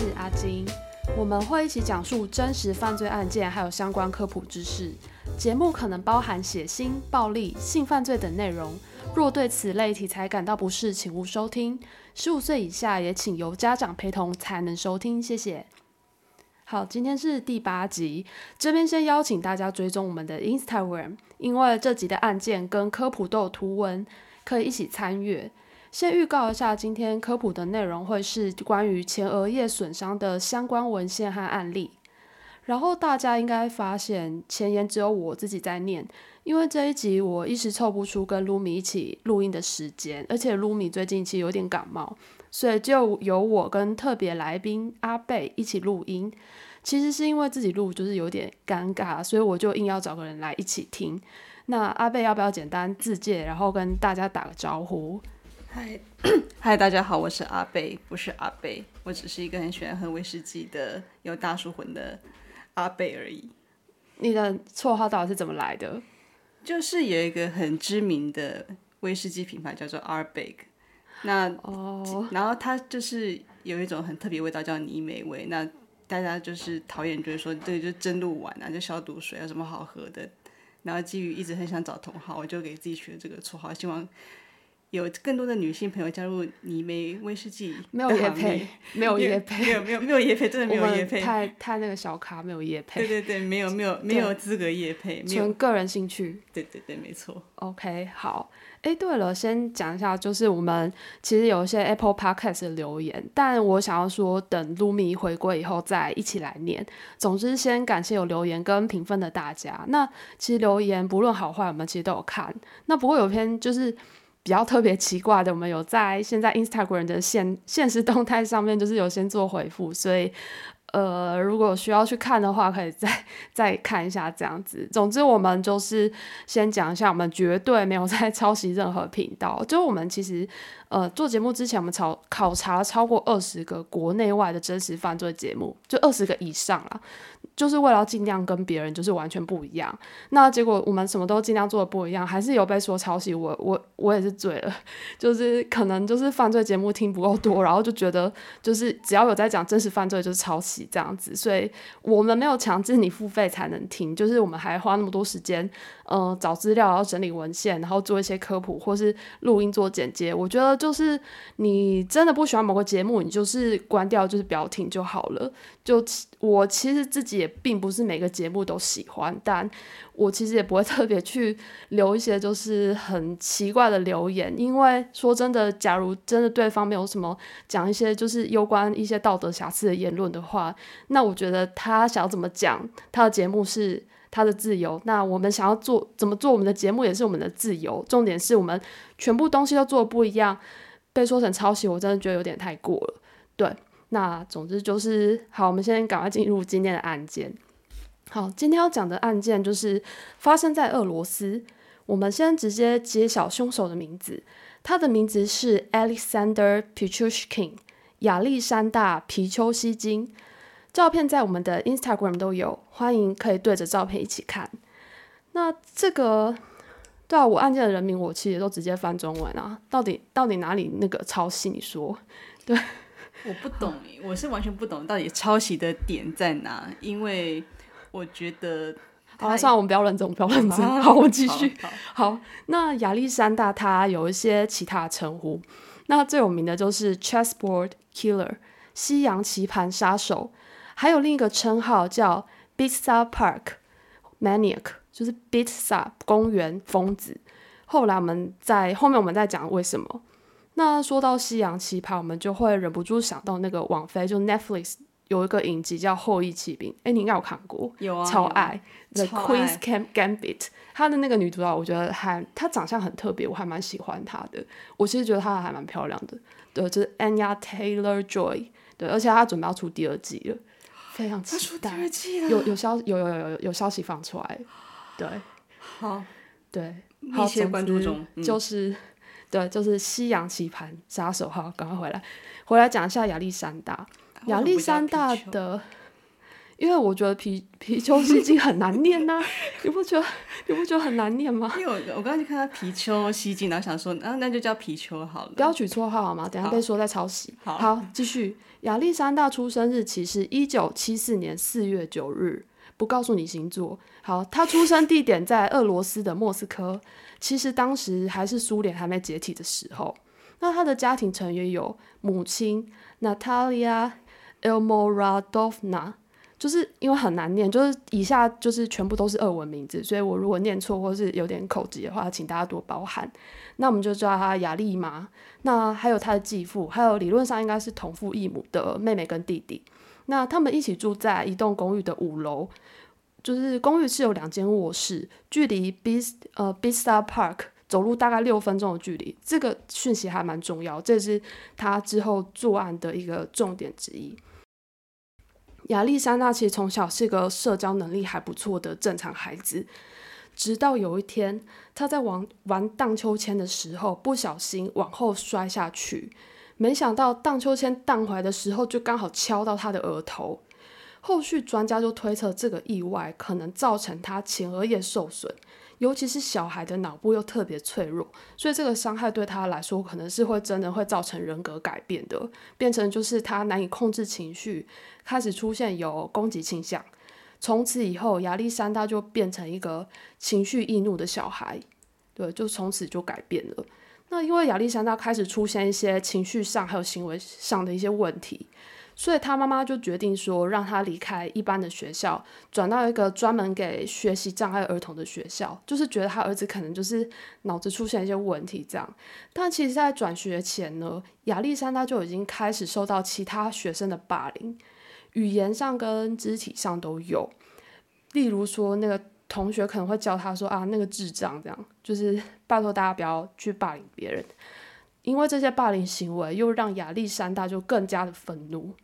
是阿金。我们会一起讲述真实犯罪案件，还有相关科普知识。节目可能包含血腥、暴力、性犯罪等内容，若对此类题材感到不适，请勿收听。十五岁以下也请由家长陪同才能收听，谢谢。好，今天是第八集，这边先邀请大家追踪我们的 Instagram，因为这集的案件跟科普都有图文，可以一起参阅。先预告一下，今天科普的内容会是关于前额叶损伤的相关文献和案例。然后大家应该发现前言只有我自己在念，因为这一集我一时凑不出跟卢米一起录音的时间，而且卢米最近其实有点感冒，所以就由我跟特别来宾阿贝一起录音。其实是因为自己录就是有点尴尬，所以我就硬要找个人来一起听。那阿贝要不要简单自介，然后跟大家打个招呼？嗨，嗨，大家好，我是阿贝，不是阿贝，我只是一个很喜欢喝威士忌的有大叔魂的阿贝而已。你的绰号到底是怎么来的？就是有一个很知名的威士忌品牌叫做 a r b e g 那哦，然后它就是有一种很特别味道叫泥煤味，那大家就是讨厌，就是说对，就蒸露丸啊，就消毒水有什么好喝的。然后基于一直很想找同好，我就给自己取了这个绰号，希望。有更多的女性朋友加入泥煤威士忌，没有夜配，没有夜配，没有没有没有叶配，真的没有夜配，太太那个小卡没有夜配，对对对，没有没有没有资格夜配，纯个人兴趣，对对对，没错。OK，好，哎，对了，先讲一下，就是我们其实有一些 Apple Podcast 的留言，但我想要说，等 Lumi 回归以后再一起来念。总之，先感谢有留言跟评分的大家。那其实留言不论好坏，我们其实都有看。那不过有篇就是。比较特别奇怪的，我们有在现在 Instagram 的现现实动态上面，就是有先做回复，所以呃，如果需要去看的话，可以再再看一下这样子。总之，我们就是先讲一下，我们绝对没有在抄袭任何频道。就我们其实呃做节目之前，我们考考察超过二十个国内外的真实犯罪节目，就二十个以上啦。就是为了尽量跟别人就是完全不一样，那结果我们什么都尽量做的不一样，还是有被说抄袭。我我我也是醉了，就是可能就是犯罪节目听不够多，然后就觉得就是只要有在讲真实犯罪就是抄袭这样子，所以我们没有强制你付费才能听，就是我们还花那么多时间，呃，找资料，然后整理文献，然后做一些科普或是录音做剪接。我觉得就是你真的不喜欢某个节目，你就是关掉，就是不要听就好了。就我其实自己也并不是每个节目都喜欢，但我其实也不会 特别去留一些就是很奇怪的留言，因为说真的，假如真的对方没有什么讲一些就是有关一些道德瑕疵的言论的话，那我觉得他想要怎么讲他的节目是他的自由，那我们想要做怎么做我们的节目也是我们的自由，重点是我们全部东西都做的不一样，被说成抄袭，我真的觉得有点太过了，对。那总之就是好，我们先赶快进入今天的案件。好，今天要讲的案件就是发生在俄罗斯。我们先直接揭晓凶手的名字，他的名字是 Alexander Pichushkin，亚历山大皮丘西金。照片在我们的 Instagram 都有，欢迎可以对着照片一起看。那这个对啊，我案件的人名我其实都直接翻中文啊，到底到底哪里那个抄袭？你说 对？我不懂，我是完全不懂到底抄袭的点在哪，因为我觉得，好，算了，我们不要认真，不要认真。好，我继续。好，那亚历山大他有一些其他称呼，那最有名的就是 Chessboard Killer，西洋棋盘杀手，还有另一个称号叫 Bitsa Park Maniac，就是 Bitsa 公园疯子。后来我们在后面我们再讲为什么。那说到西洋奇葩，我们就会忍不住想到那个网飞，就 Netflix 有一个影集叫《后裔骑兵》，哎，你应该有看过，有啊，超爱。The Queen's Camp Gambit，她的那个女主角，我觉得还她长相很特别，我还蛮喜欢她的。我其实觉得她还蛮漂亮的，对，就是 Anya Taylor Joy，对，而且她准备要出第二季了，非常期待。有有消有有有有有消息放出来，对，好，对，密切关注中，就是。对，就是西洋棋盘杀手哈，赶快回来，回来讲一下亚历山大。亚历山大的，因为我觉得皮皮丘西进很难念呐、你不觉得你不觉得很难念吗？因为我我刚刚就看他皮丘西经，然后想说，啊，那就叫皮丘好了。不要取绰号好吗？等下被说在抄袭。好继续。亚历山大出生日期是一九七四年四月九日，不告诉你星座。好，他出生地点在俄罗斯的莫斯科，其实当时还是苏联还没解体的时候。那他的家庭成员有母亲 Natalia Elmoradovna，就是因为很难念，就是以下就是全部都是俄文名字，所以我如果念错或是有点口疾的话，请大家多包涵。那我们就叫他雅丽妈。那还有他的继父，还有理论上应该是同父异母的妹妹跟弟弟。那他们一起住在一栋公寓的五楼，就是公寓是有两间卧室，距离 B 呃 Bista Park 走路大概六分钟的距离。这个讯息还蛮重要，这是他之后作案的一个重点之一。亚历山大其实从小是个社交能力还不错的正常孩子，直到有一天他在玩玩荡秋千的时候不小心往后摔下去，没想到荡秋千荡回来的时候就刚好敲到他的额头。后续专家就推测这个意外可能造成他前额叶受损，尤其是小孩的脑部又特别脆弱，所以这个伤害对他来说可能是会真的会造成人格改变的，变成就是他难以控制情绪，开始出现有攻击倾向。从此以后，亚历山大就变成一个情绪易怒的小孩，对，就从此就改变了。那因为亚历山大开始出现一些情绪上还有行为上的一些问题，所以他妈妈就决定说让他离开一般的学校，转到一个专门给学习障碍儿童的学校，就是觉得他儿子可能就是脑子出现一些问题这样。但其实，在转学前呢，亚历山大就已经开始受到其他学生的霸凌。语言上跟肢体上都有，例如说那个同学可能会叫他说啊那个智障这样，就是拜托大家不要去霸凌别人，因为这些霸凌行为又让亚历山大就更加的愤怒。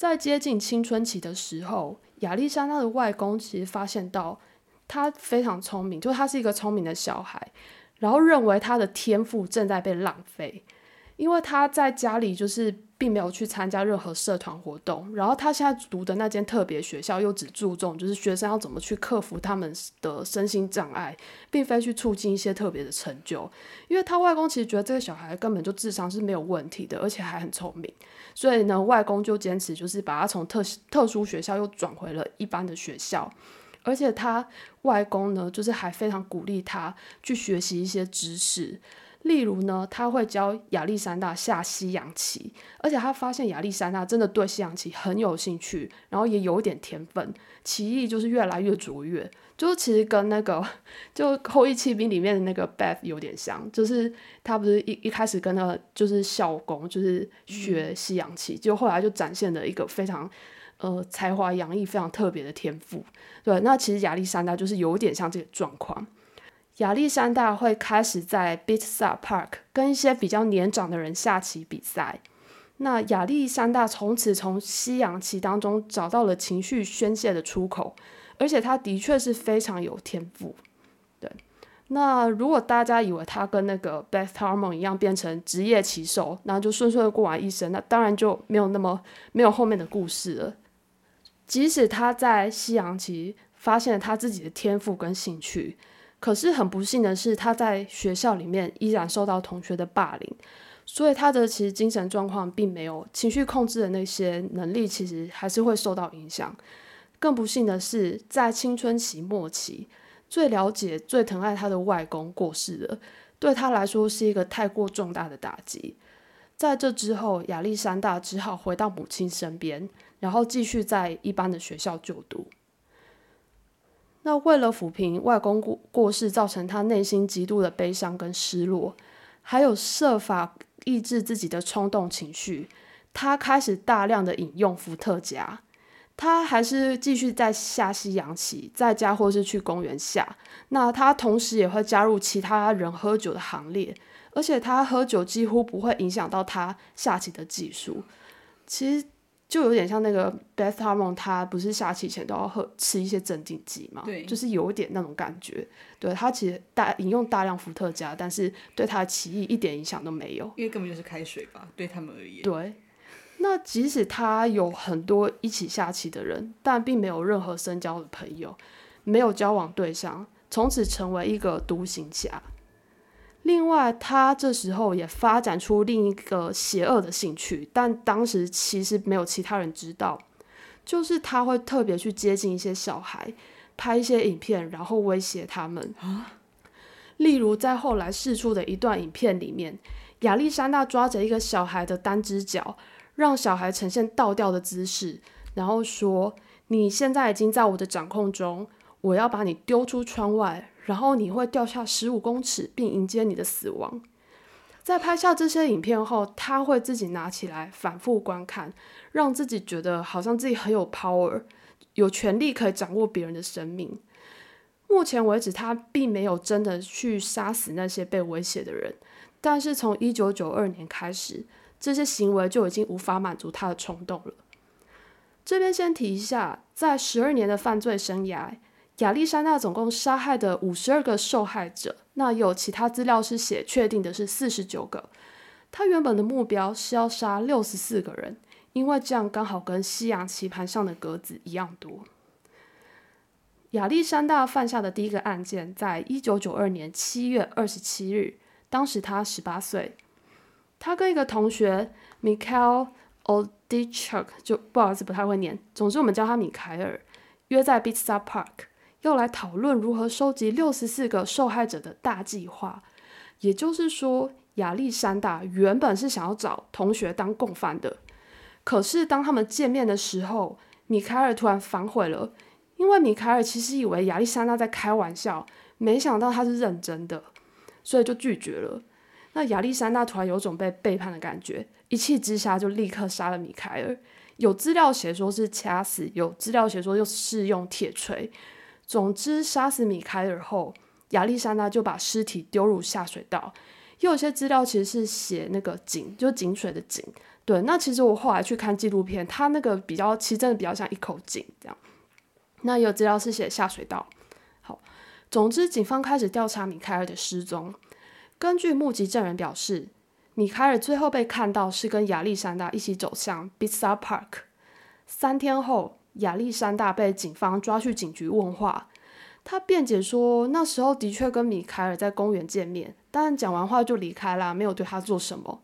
在接近青春期的时候，亚历山大的外公其实发现到他非常聪明，就他是一个聪明的小孩，然后认为他的天赋正在被浪费。因为他在家里就是并没有去参加任何社团活动，然后他现在读的那间特别学校又只注重就是学生要怎么去克服他们的身心障碍，并非去促进一些特别的成就。因为他外公其实觉得这个小孩根本就智商是没有问题的，而且还很聪明，所以呢，外公就坚持就是把他从特特殊学校又转回了一般的学校，而且他外公呢，就是还非常鼓励他去学习一些知识。例如呢，他会教亚历山大下西洋棋，而且他发现亚历山大真的对西洋棋很有兴趣，然后也有一点天分，棋艺就是越来越卓越。就是其实跟那个 就《后羿骑兵》里面的那个 Beth 有点像，就是他不是一一开始跟那就是校工就是学西洋棋，就后来就展现了一个非常呃才华洋溢、非常特别的天赋。对，那其实亚历山大就是有点像这个状况。亚历山大会开始在 Bitsa Park 跟一些比较年长的人下棋比赛。那亚历山大从此从西洋棋当中找到了情绪宣泄的出口，而且他的确是非常有天赋。对，那如果大家以为他跟那个 Beth Harmon 一样变成职业棋手，然后就顺顺的过完一生，那当然就没有那么没有后面的故事了。即使他在西洋棋发现了他自己的天赋跟兴趣。可是很不幸的是，他在学校里面依然受到同学的霸凌，所以他的其实精神状况并没有情绪控制的那些能力，其实还是会受到影响。更不幸的是，在青春期末期，最了解、最疼爱他的外公过世了，对他来说是一个太过重大的打击。在这之后，亚历山大只好回到母亲身边，然后继续在一般的学校就读。那为了抚平外公过过世造成他内心极度的悲伤跟失落，还有设法抑制自己的冲动情绪，他开始大量的饮用伏特加。他还是继续在下西洋棋，在家或是去公园下。那他同时也会加入其他人喝酒的行列，而且他喝酒几乎不会影响到他下棋的技术。其实。就有点像那个 Beth Harmon，他不是下棋前都要喝吃一些镇静剂嘛？对，就是有点那种感觉。对他其实大饮用大量伏特加，但是对他的棋艺一点影响都没有。因为根本就是开水吧，对他们而言。对，那即使他有很多一起下棋的人，但并没有任何深交的朋友，没有交往对象，从此成为一个独行侠。另外，他这时候也发展出另一个邪恶的兴趣，但当时其实没有其他人知道，就是他会特别去接近一些小孩，拍一些影片，然后威胁他们。例如，在后来释出的一段影片里面，亚历山大抓着一个小孩的单只脚，让小孩呈现倒吊的姿势，然后说：“你现在已经在我的掌控中，我要把你丢出窗外。”然后你会掉下十五公尺，并迎接你的死亡。在拍下这些影片后，他会自己拿起来反复观看，让自己觉得好像自己很有 power，有权利可以掌握别人的生命。目前为止，他并没有真的去杀死那些被威胁的人，但是从一九九二年开始，这些行为就已经无法满足他的冲动了。这边先提一下，在十二年的犯罪生涯。亚历山大总共杀害的五十二个受害者，那有其他资料是写确定的是四十九个。他原本的目标是要杀六十四个人，因为这样刚好跟西洋棋盘上的格子一样多。亚历山大犯下的第一个案件，在一九九二年七月二十七日，当时他十八岁，他跟一个同学 Mikhail Odichuk，就不好意思不太会念，总之我们叫他米凯尔，约在 Bitsa Park。要来讨论如何收集六十四个受害者的大计划，也就是说，亚历山大原本是想要找同学当共犯的。可是当他们见面的时候，米凯尔突然反悔了，因为米凯尔其实以为亚历山大在开玩笑，没想到他是认真的，所以就拒绝了。那亚历山大突然有种被背叛的感觉，一气之下就立刻杀了米凯尔。有资料写说是掐死，有资料写说又是用铁锤。总之，杀死米凯尔后，亚历山大就把尸体丢入下水道。又有些资料其实是写那个井，就井水的井。对，那其实我后来去看纪录片，它那个比较，其实真的比较像一口井这样。那有资料是写下水道。好，总之，警方开始调查米凯尔的失踪。根据目击证人表示，米凯尔最后被看到是跟亚历山大一起走向 Bitsa Park。三天后。亚历山大被警方抓去警局问话，他辩解说那时候的确跟米凯尔在公园见面，但讲完话就离开了，没有对他做什么。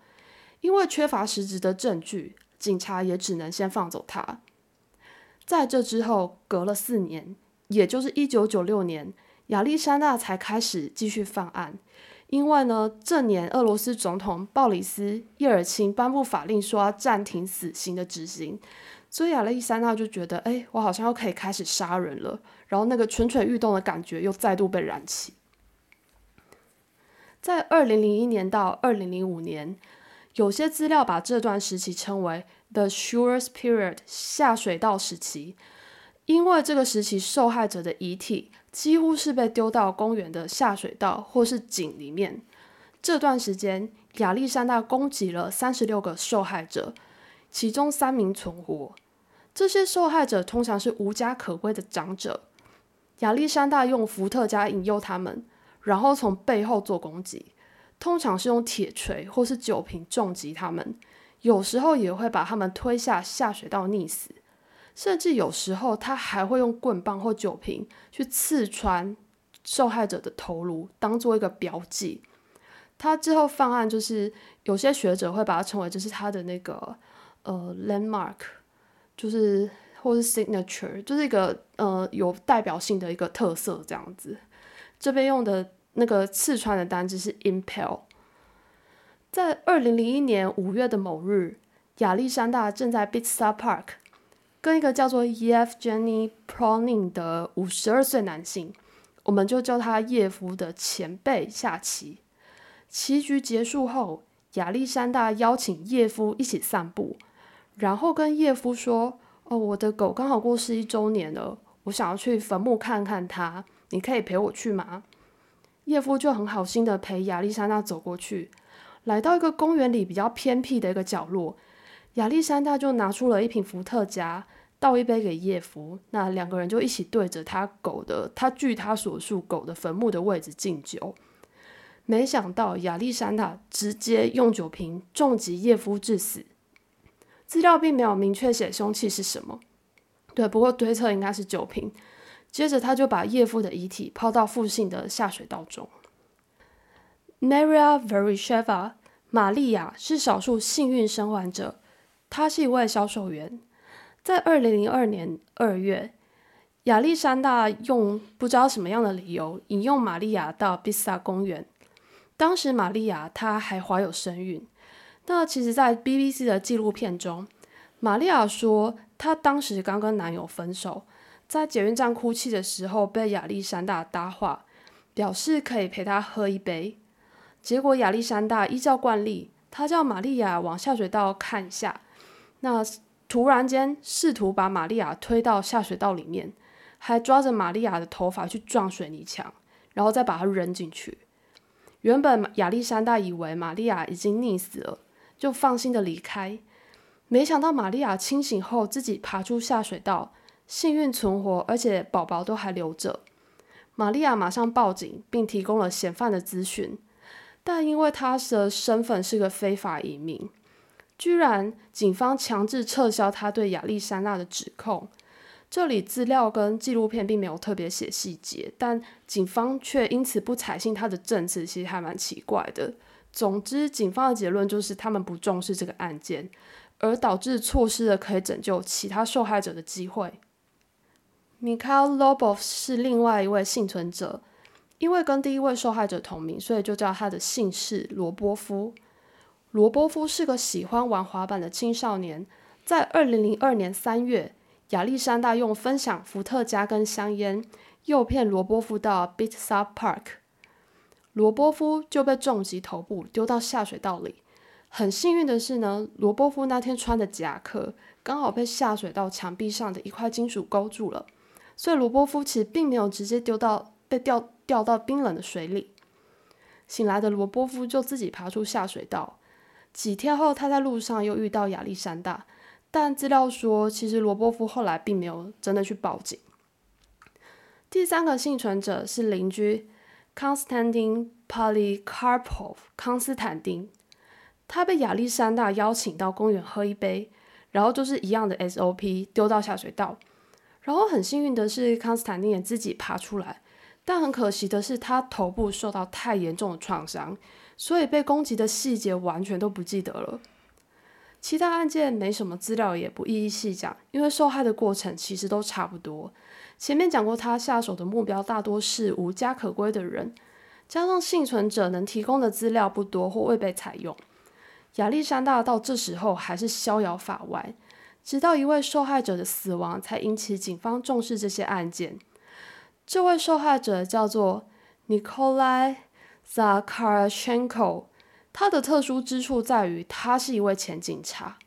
因为缺乏实质的证据，警察也只能先放走他。在这之后，隔了四年，也就是一九九六年，亚历山大才开始继续犯案。因为呢，这年俄罗斯总统鲍里斯·叶尔钦颁布法令，说要暂停死刑的执行。所以亚历山大就觉得，哎，我好像又可以开始杀人了。然后那个蠢蠢欲动的感觉又再度被燃起。在二零零一年到二零零五年，有些资料把这段时期称为 The Surest Period 下水道时期，因为这个时期受害者的遗体几乎是被丢到公园的下水道或是井里面。这段时间，亚历山大攻击了三十六个受害者，其中三名存活。这些受害者通常是无家可归的长者。亚历山大用伏特加引诱他们，然后从背后做攻击，通常是用铁锤或是酒瓶重击他们，有时候也会把他们推下下水道溺死，甚至有时候他还会用棍棒或酒瓶去刺穿受害者的头颅，当做一个标记。他之后犯案，就是有些学者会把它称为就是他的那个呃 landmark。就是或是 signature，就是一个呃有代表性的一个特色这样子。这边用的那个刺穿的单字是 impel。在二零零一年五月的某日，亚历山大正在 Bitsa Park 跟一个叫做 Yevgeny Pronin 的五十二岁男性，我们就叫他叶夫的前辈下棋。棋局结束后，亚历山大邀请叶夫一起散步。然后跟叶夫说：“哦，我的狗刚好过世一周年了，我想要去坟墓看看它，你可以陪我去吗？”叶夫就很好心的陪亚历山大走过去，来到一个公园里比较偏僻的一个角落，亚历山大就拿出了一瓶伏特加，倒一杯给叶夫，那两个人就一起对着他狗的，他据他所述狗的坟墓的位置敬酒。没想到亚历山大直接用酒瓶重击叶夫致死。资料并没有明确写凶器是什么。对，不过推测应该是酒瓶。接着他就把叶父的遗体抛到附近的下水道中。Maria Veresheva，玛利亚是少数幸运生还者，她是一位销售员。在二零零二年二月，亚历山大用不知道什么样的理由引诱玛利亚到比萨公园。当时玛利亚她还怀有身孕。那其实，在 BBC 的纪录片中，玛利亚说她当时刚跟男友分手，在捷运站哭泣的时候被亚历山大搭话，表示可以陪她喝一杯。结果亚历山大依照惯例，他叫玛利亚往下水道看一下。那突然间，试图把玛利亚推到下水道里面，还抓着玛利亚的头发去撞水泥墙，然后再把她扔进去。原本亚历山大以为玛利亚已经溺死了，就放心的离开。没想到玛利亚清醒后自己爬出下水道，幸运存活，而且宝宝都还留着。玛利亚马上报警，并提供了嫌犯的资讯，但因为她的身份是个非法移民。居然，警方强制撤销他对亚历山大的指控。这里资料跟纪录片并没有特别写细节，但警方却因此不采信他的证词，其实还蛮奇怪的。总之，警方的结论就是他们不重视这个案件，而导致错失了可以拯救其他受害者的机会。Mikhail Lobov 是另外一位幸存者，因为跟第一位受害者同名，所以就叫他的姓氏罗波夫。罗波夫是个喜欢玩滑板的青少年。在二零零二年三月，亚历山大用分享伏特加跟香烟诱骗罗波夫到 b e a t s u p Park，罗波夫就被重击头部，丢到下水道里。很幸运的是呢，罗波夫那天穿的夹克刚好被下水道墙壁上的一块金属勾住了，所以罗波夫其实并没有直接丢到被掉掉到冰冷的水里。醒来的罗波夫就自己爬出下水道。几天后，他在路上又遇到亚历山大，但资料说，其实罗波夫后来并没有真的去报警。第三个幸存者是邻居 Konstantin Polikarpov 康斯坦丁，他被亚历山大邀请到公园喝一杯，然后就是一样的 SOP 丢到下水道，然后很幸运的是康斯坦丁也自己爬出来，但很可惜的是他头部受到太严重的创伤。所以被攻击的细节完全都不记得了。其他案件没什么资料，也不一一细讲，因为受害的过程其实都差不多。前面讲过，他下手的目标大多是无家可归的人，加上幸存者能提供的资料不多或未被采用，亚历山大到这时候还是逍遥法外。直到一位受害者的死亡，才引起警方重视这些案件。这位受害者叫做 Nikolai。Zakharchenko，他的特殊之处在于他是一位前警察。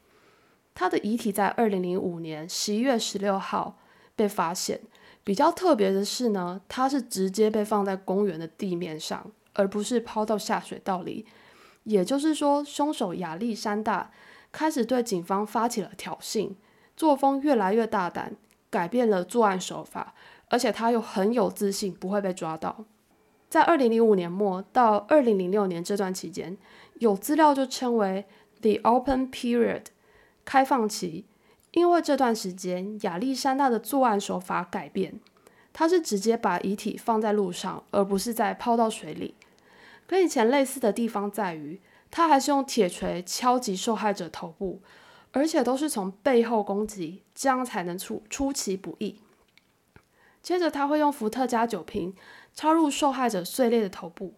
他的遗体在二零零五年十一月十六号被发现。比较特别的是呢，它是直接被放在公园的地面上，而不是抛到下水道里。也就是说，凶手亚历山大开始对警方发起了挑衅，作风越来越大胆，改变了作案手法，而且他又很有自信不会被抓到。在二零零五年末到二零零六年这段期间，有资料就称为 the open period 开放期，因为这段时间亚历山大的作案手法改变，他是直接把遗体放在路上，而不是再抛到水里。跟以前类似的地方在于，他还是用铁锤敲击受害者头部，而且都是从背后攻击，这样才能出出其不意。接着他会用伏特加酒瓶。插入受害者碎裂的头部，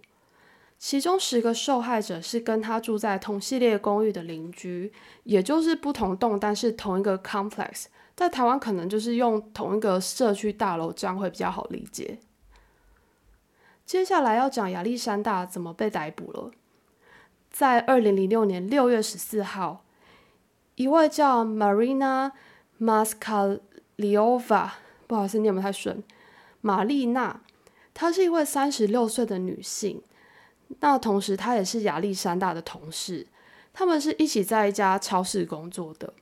其中十个受害者是跟他住在同系列公寓的邻居，也就是不同栋但是同一个 complex。在台湾可能就是用同一个社区大楼，这样会比较好理解。接下来要讲亚历山大怎么被逮捕了。在二零零六年六月十四号，一位叫 Marina Maskaliova，不好意思念不太顺，玛丽娜。她是一位三十六岁的女性，那同时她也是亚历山大的同事，他们是一起在一家超市工作的。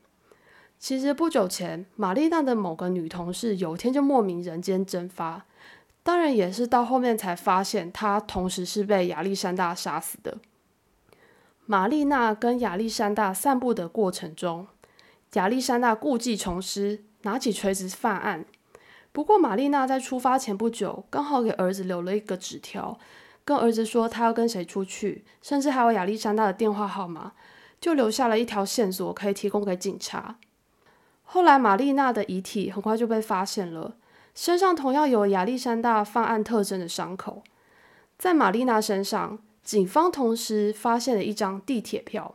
其实不久前，玛丽娜的某个女同事有天就莫名人间蒸发，当然也是到后面才发现她同时是被亚历山大杀死的。玛丽娜跟亚历山大散步的过程中，亚历山大故技重施，拿起锤子犯案。不过，玛丽娜在出发前不久，刚好给儿子留了一个纸条，跟儿子说他要跟谁出去，甚至还有亚历山大的电话号码，就留下了一条线索可以提供给警察。后来，玛丽娜的遗体很快就被发现了，身上同样有亚历山大犯案特征的伤口。在玛丽娜身上，警方同时发现了一张地铁票。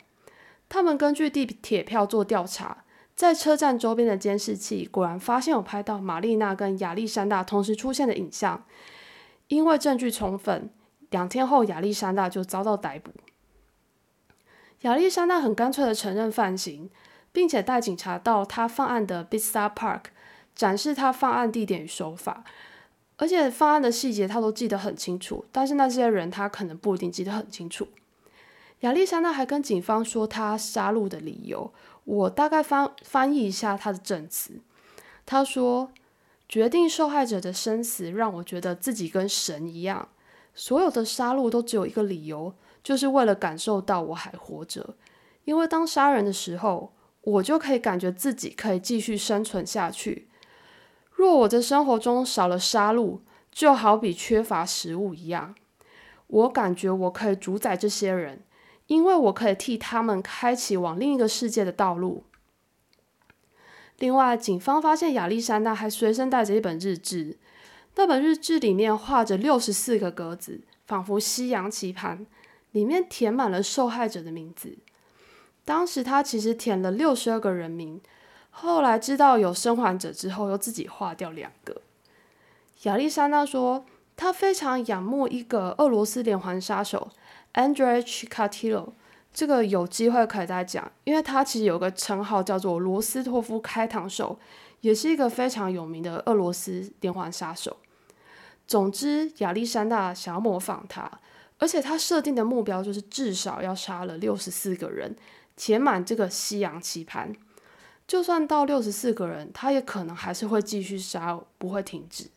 他们根据地铁票做调查。在车站周边的监视器果然发现有拍到玛丽娜跟亚历山大同时出现的影像，因为证据充分，两天后亚历山大就遭到逮捕。亚历山大很干脆的承认犯行，并且带警察到他犯案的 Bista Park 展示他犯案地点与手法，而且犯案的细节他都记得很清楚，但是那些人他可能不一定记得很清楚。亚历山大还跟警方说他杀戮的理由。我大概翻翻译一下他的证词。他说：“决定受害者的生死，让我觉得自己跟神一样。所有的杀戮都只有一个理由，就是为了感受到我还活着。因为当杀人的时候，我就可以感觉自己可以继续生存下去。若我的生活中少了杀戮，就好比缺乏食物一样。我感觉我可以主宰这些人。”因为我可以替他们开启往另一个世界的道路。另外，警方发现亚历山大还随身带着一本日志，那本日志里面画着六十四个格子，仿佛西洋棋盘，里面填满了受害者的名字。当时他其实填了六十二个人名，后来知道有生还者之后，又自己划掉两个。亚历山大说，他非常仰慕一个俄罗斯连环杀手。Andrei Chikatilo，这个有机会可以再讲，因为他其实有个称号叫做罗斯托夫开膛手，也是一个非常有名的俄罗斯连环杀手。总之，亚历山大想要模仿他，而且他设定的目标就是至少要杀了六十四个人，填满这个西洋棋盘。就算到六十四个人，他也可能还是会继续杀，不会停止。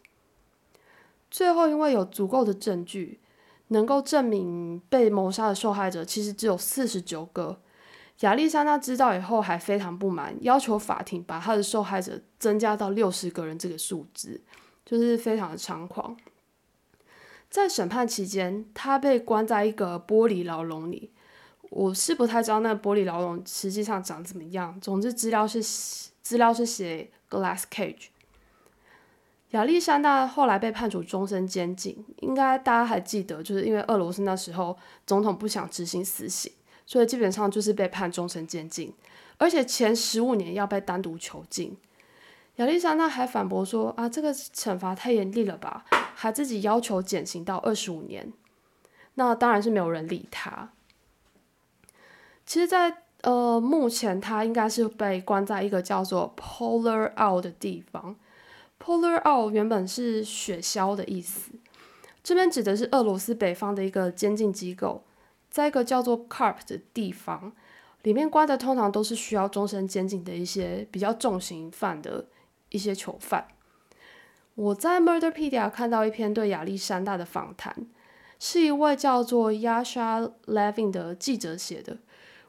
最后，因为有足够的证据。能够证明被谋杀的受害者其实只有四十九个。亚历山大知道以后还非常不满，要求法庭把他的受害者增加到六十个人这个数字，就是非常的猖狂。在审判期间，他被关在一个玻璃牢笼里。我是不太知道那玻璃牢笼实际上长怎么样。总之，资料是资料是写 glass cage。亚历山大后来被判处终身监禁，应该大家还记得，就是因为俄罗斯那时候总统不想执行死刑，所以基本上就是被判终身监禁，而且前十五年要被单独囚禁。亚历山大还反驳说：“啊，这个惩罚太严厉了吧？”还自己要求减刑到二十五年。那当然是没有人理他。其实，在呃目前，他应该是被关在一个叫做 Polar Out 的地方。Polar Out 原本是雪橇的意思，这边指的是俄罗斯北方的一个监禁机构，在一个叫做 Carp 的地方，里面关的通常都是需要终身监禁的一些比较重刑犯的一些囚犯。我在 Murderpedia 看到一篇对亚历山大的访谈，是一位叫做 Yasha Levin 的记者写的，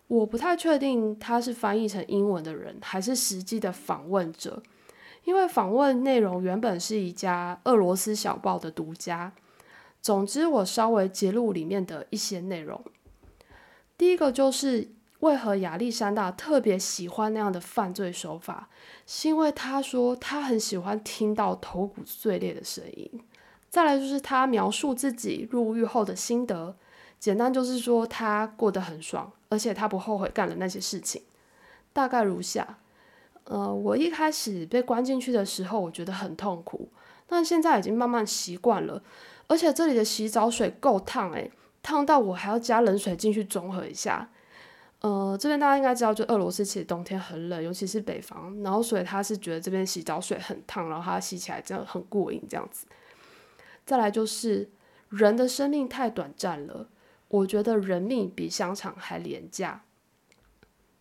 我不太确定他是翻译成英文的人，还是实际的访问者。因为访问内容原本是一家俄罗斯小报的独家。总之，我稍微揭露里面的一些内容。第一个就是为何亚历山大特别喜欢那样的犯罪手法，是因为他说他很喜欢听到头骨碎裂的声音。再来就是他描述自己入狱后的心得，简单就是说他过得很爽，而且他不后悔干了那些事情。大概如下。呃，我一开始被关进去的时候，我觉得很痛苦，但现在已经慢慢习惯了。而且这里的洗澡水够烫诶，烫到我还要加冷水进去中和一下。呃，这边大家应该知道，就俄罗斯其实冬天很冷，尤其是北方，然后所以他是觉得这边洗澡水很烫，然后他洗起来真的很过瘾这样子。再来就是人的生命太短暂了，我觉得人命比香肠还廉价。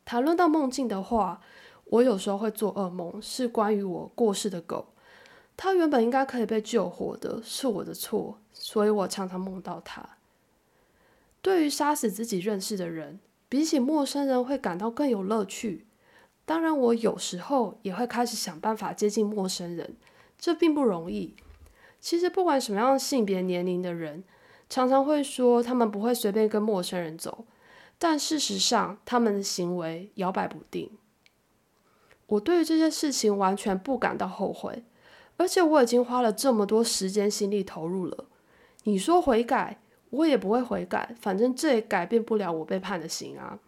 谈论到梦境的话。我有时候会做噩梦，是关于我过世的狗。它原本应该可以被救活的，是我的错，所以我常常梦到它。对于杀死自己认识的人，比起陌生人会感到更有乐趣。当然，我有时候也会开始想办法接近陌生人，这并不容易。其实，不管什么样性别、年龄的人，常常会说他们不会随便跟陌生人走，但事实上，他们的行为摇摆不定。我对于这些事情完全不感到后悔，而且我已经花了这么多时间、心力投入了。你说悔改，我也不会悔改，反正这也改变不了我被判的刑啊。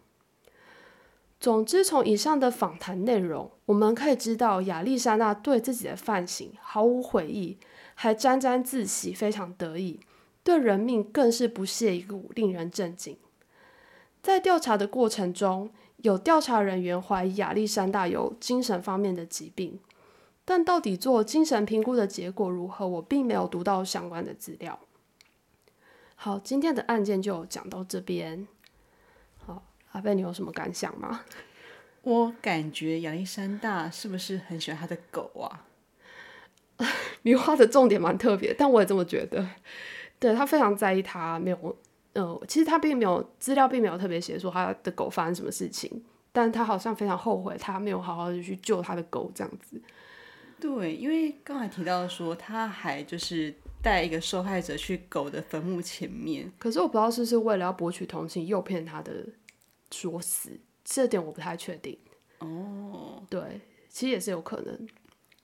总之，从以上的访谈内容，我们可以知道亚历山大对自己的犯行毫无悔意，还沾沾自喜，非常得意，对人命更是不屑一顾，令人震惊。在调查的过程中，有调查人员怀疑亚历山大有精神方面的疾病，但到底做精神评估的结果如何，我并没有读到相关的资料。好，今天的案件就讲到这边。好阿贝，你有什么感想吗？我感觉亚历山大是不是很喜欢他的狗啊？你画的重点蛮特别，但我也这么觉得。对他非常在意，他没有，呃，其实他并没有资料，并没有特别写说他的狗发生什么事情，但他好像非常后悔，他没有好好的去救他的狗这样子。对，因为刚才提到说，他还就是带一个受害者去狗的坟墓前面，可是我不知道是不是为了要博取同情，诱骗他的。说死，这点我不太确定。哦，对，其实也是有可能。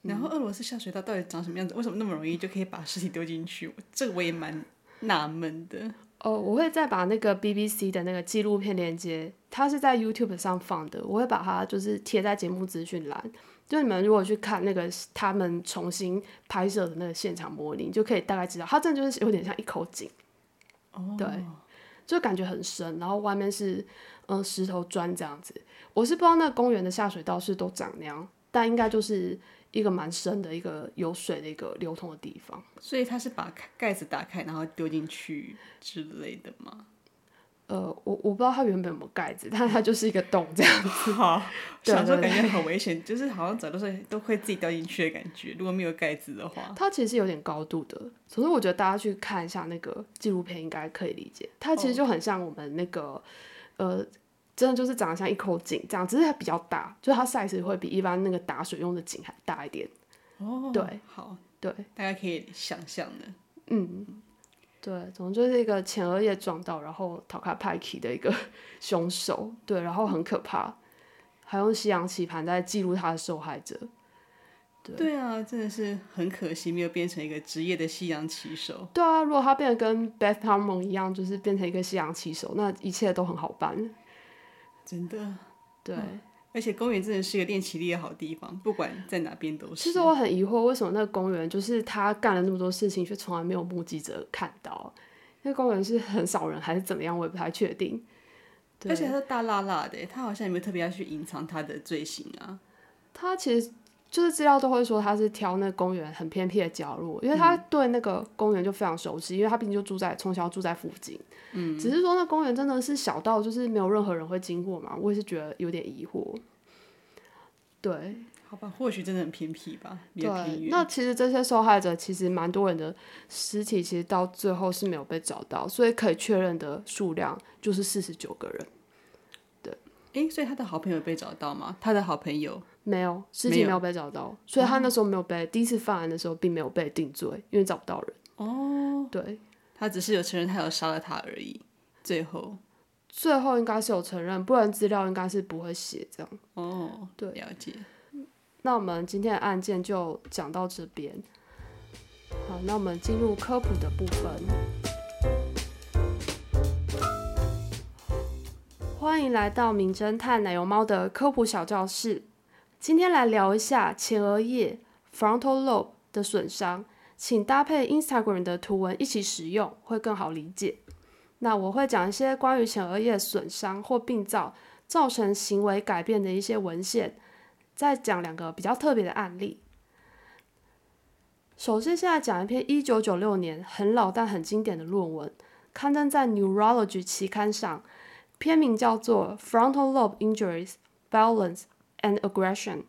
然后俄罗斯下水道到底长什么样子？为什么那么容易就可以把尸体丢进去？这个我也蛮纳闷的。哦，我会再把那个 BBC 的那个纪录片链接，它是在 YouTube 上放的，我会把它就是贴在节目资讯栏。就你们如果去看那个他们重新拍摄的那个现场模拟，就可以大概知道，它真的就是有点像一口井。哦，对，就感觉很深，然后外面是。嗯，石头砖这样子，我是不知道那个公园的下水道是都长那样，但应该就是一个蛮深的一个有水的一个流通的地方。所以他是把盖子打开，然后丢进去之类的吗？呃，我我不知道它原本有没有盖子，但它就是一个洞这样子。好，小时候感觉很危险，就是好像走的时候都会自己掉进去的感觉。如果没有盖子的话，它其实是有点高度的。总之，我觉得大家去看一下那个纪录片，应该可以理解。它其实就很像我们那个。呃，真的就是长得像一口井这样，只是它比较大，就是它 size 会比一般那个打水用的井还大一点。哦，对，好，对，大家可以想象的。嗯，对，总之就是一个前额叶撞到，然后逃开派 k 的一个 凶手。对，然后很可怕，还用西洋棋盘在记录他的受害者。对啊，真的是很可惜，没有变成一个职业的西洋棋手。对啊，如果他变得跟 Beth Harmon 一样，就是变成一个西洋棋手，那一切都很好办。真的，对。而且公园真的是一个练体力的好地方，不管在哪边都是。其实我很疑惑，为什么那个公园就是他干了那么多事情，却从来没有目击者看到？那公园是很少人还是怎么样？我也不太确定。而且他大辣辣的，他好像也没有特别要去隐藏他的罪行啊。他其实。就是资料都会说他是挑那公园很偏僻的角落，因为他对那个公园就非常熟悉，因为他毕竟就住在从小住在附近。嗯，只是说那公园真的是小到就是没有任何人会经过嘛，我也是觉得有点疑惑。对，好吧，或许真的很偏僻吧。对，那其实这些受害者其实蛮多人的尸体，其实到最后是没有被找到，所以可以确认的数量就是四十九个人。对，诶，所以他的好朋友被找到吗？他的好朋友。没有尸体没有被找到，所以他那时候没有被第一次犯案的时候并没有被定罪，因为找不到人。哦，对，他只是有承认他有杀了他而已。最后，最后应该是有承认，不然资料应该是不会写这样。哦，对，了解。那我们今天的案件就讲到这边。好，那我们进入科普的部分。欢迎来到名侦探奶油猫的科普小教室。今天来聊一下前额叶 （frontal lobe） 的损伤，请搭配 Instagram 的图文一起使用，会更好理解。那我会讲一些关于前额叶损伤或病灶造成行为改变的一些文献，再讲两个比较特别的案例。首先，现在讲一篇一九九六年很老但很经典的论文，刊登在 Neurology 期刊上。片名叫做《Frontal Lobe Injuries, Balance and Aggression: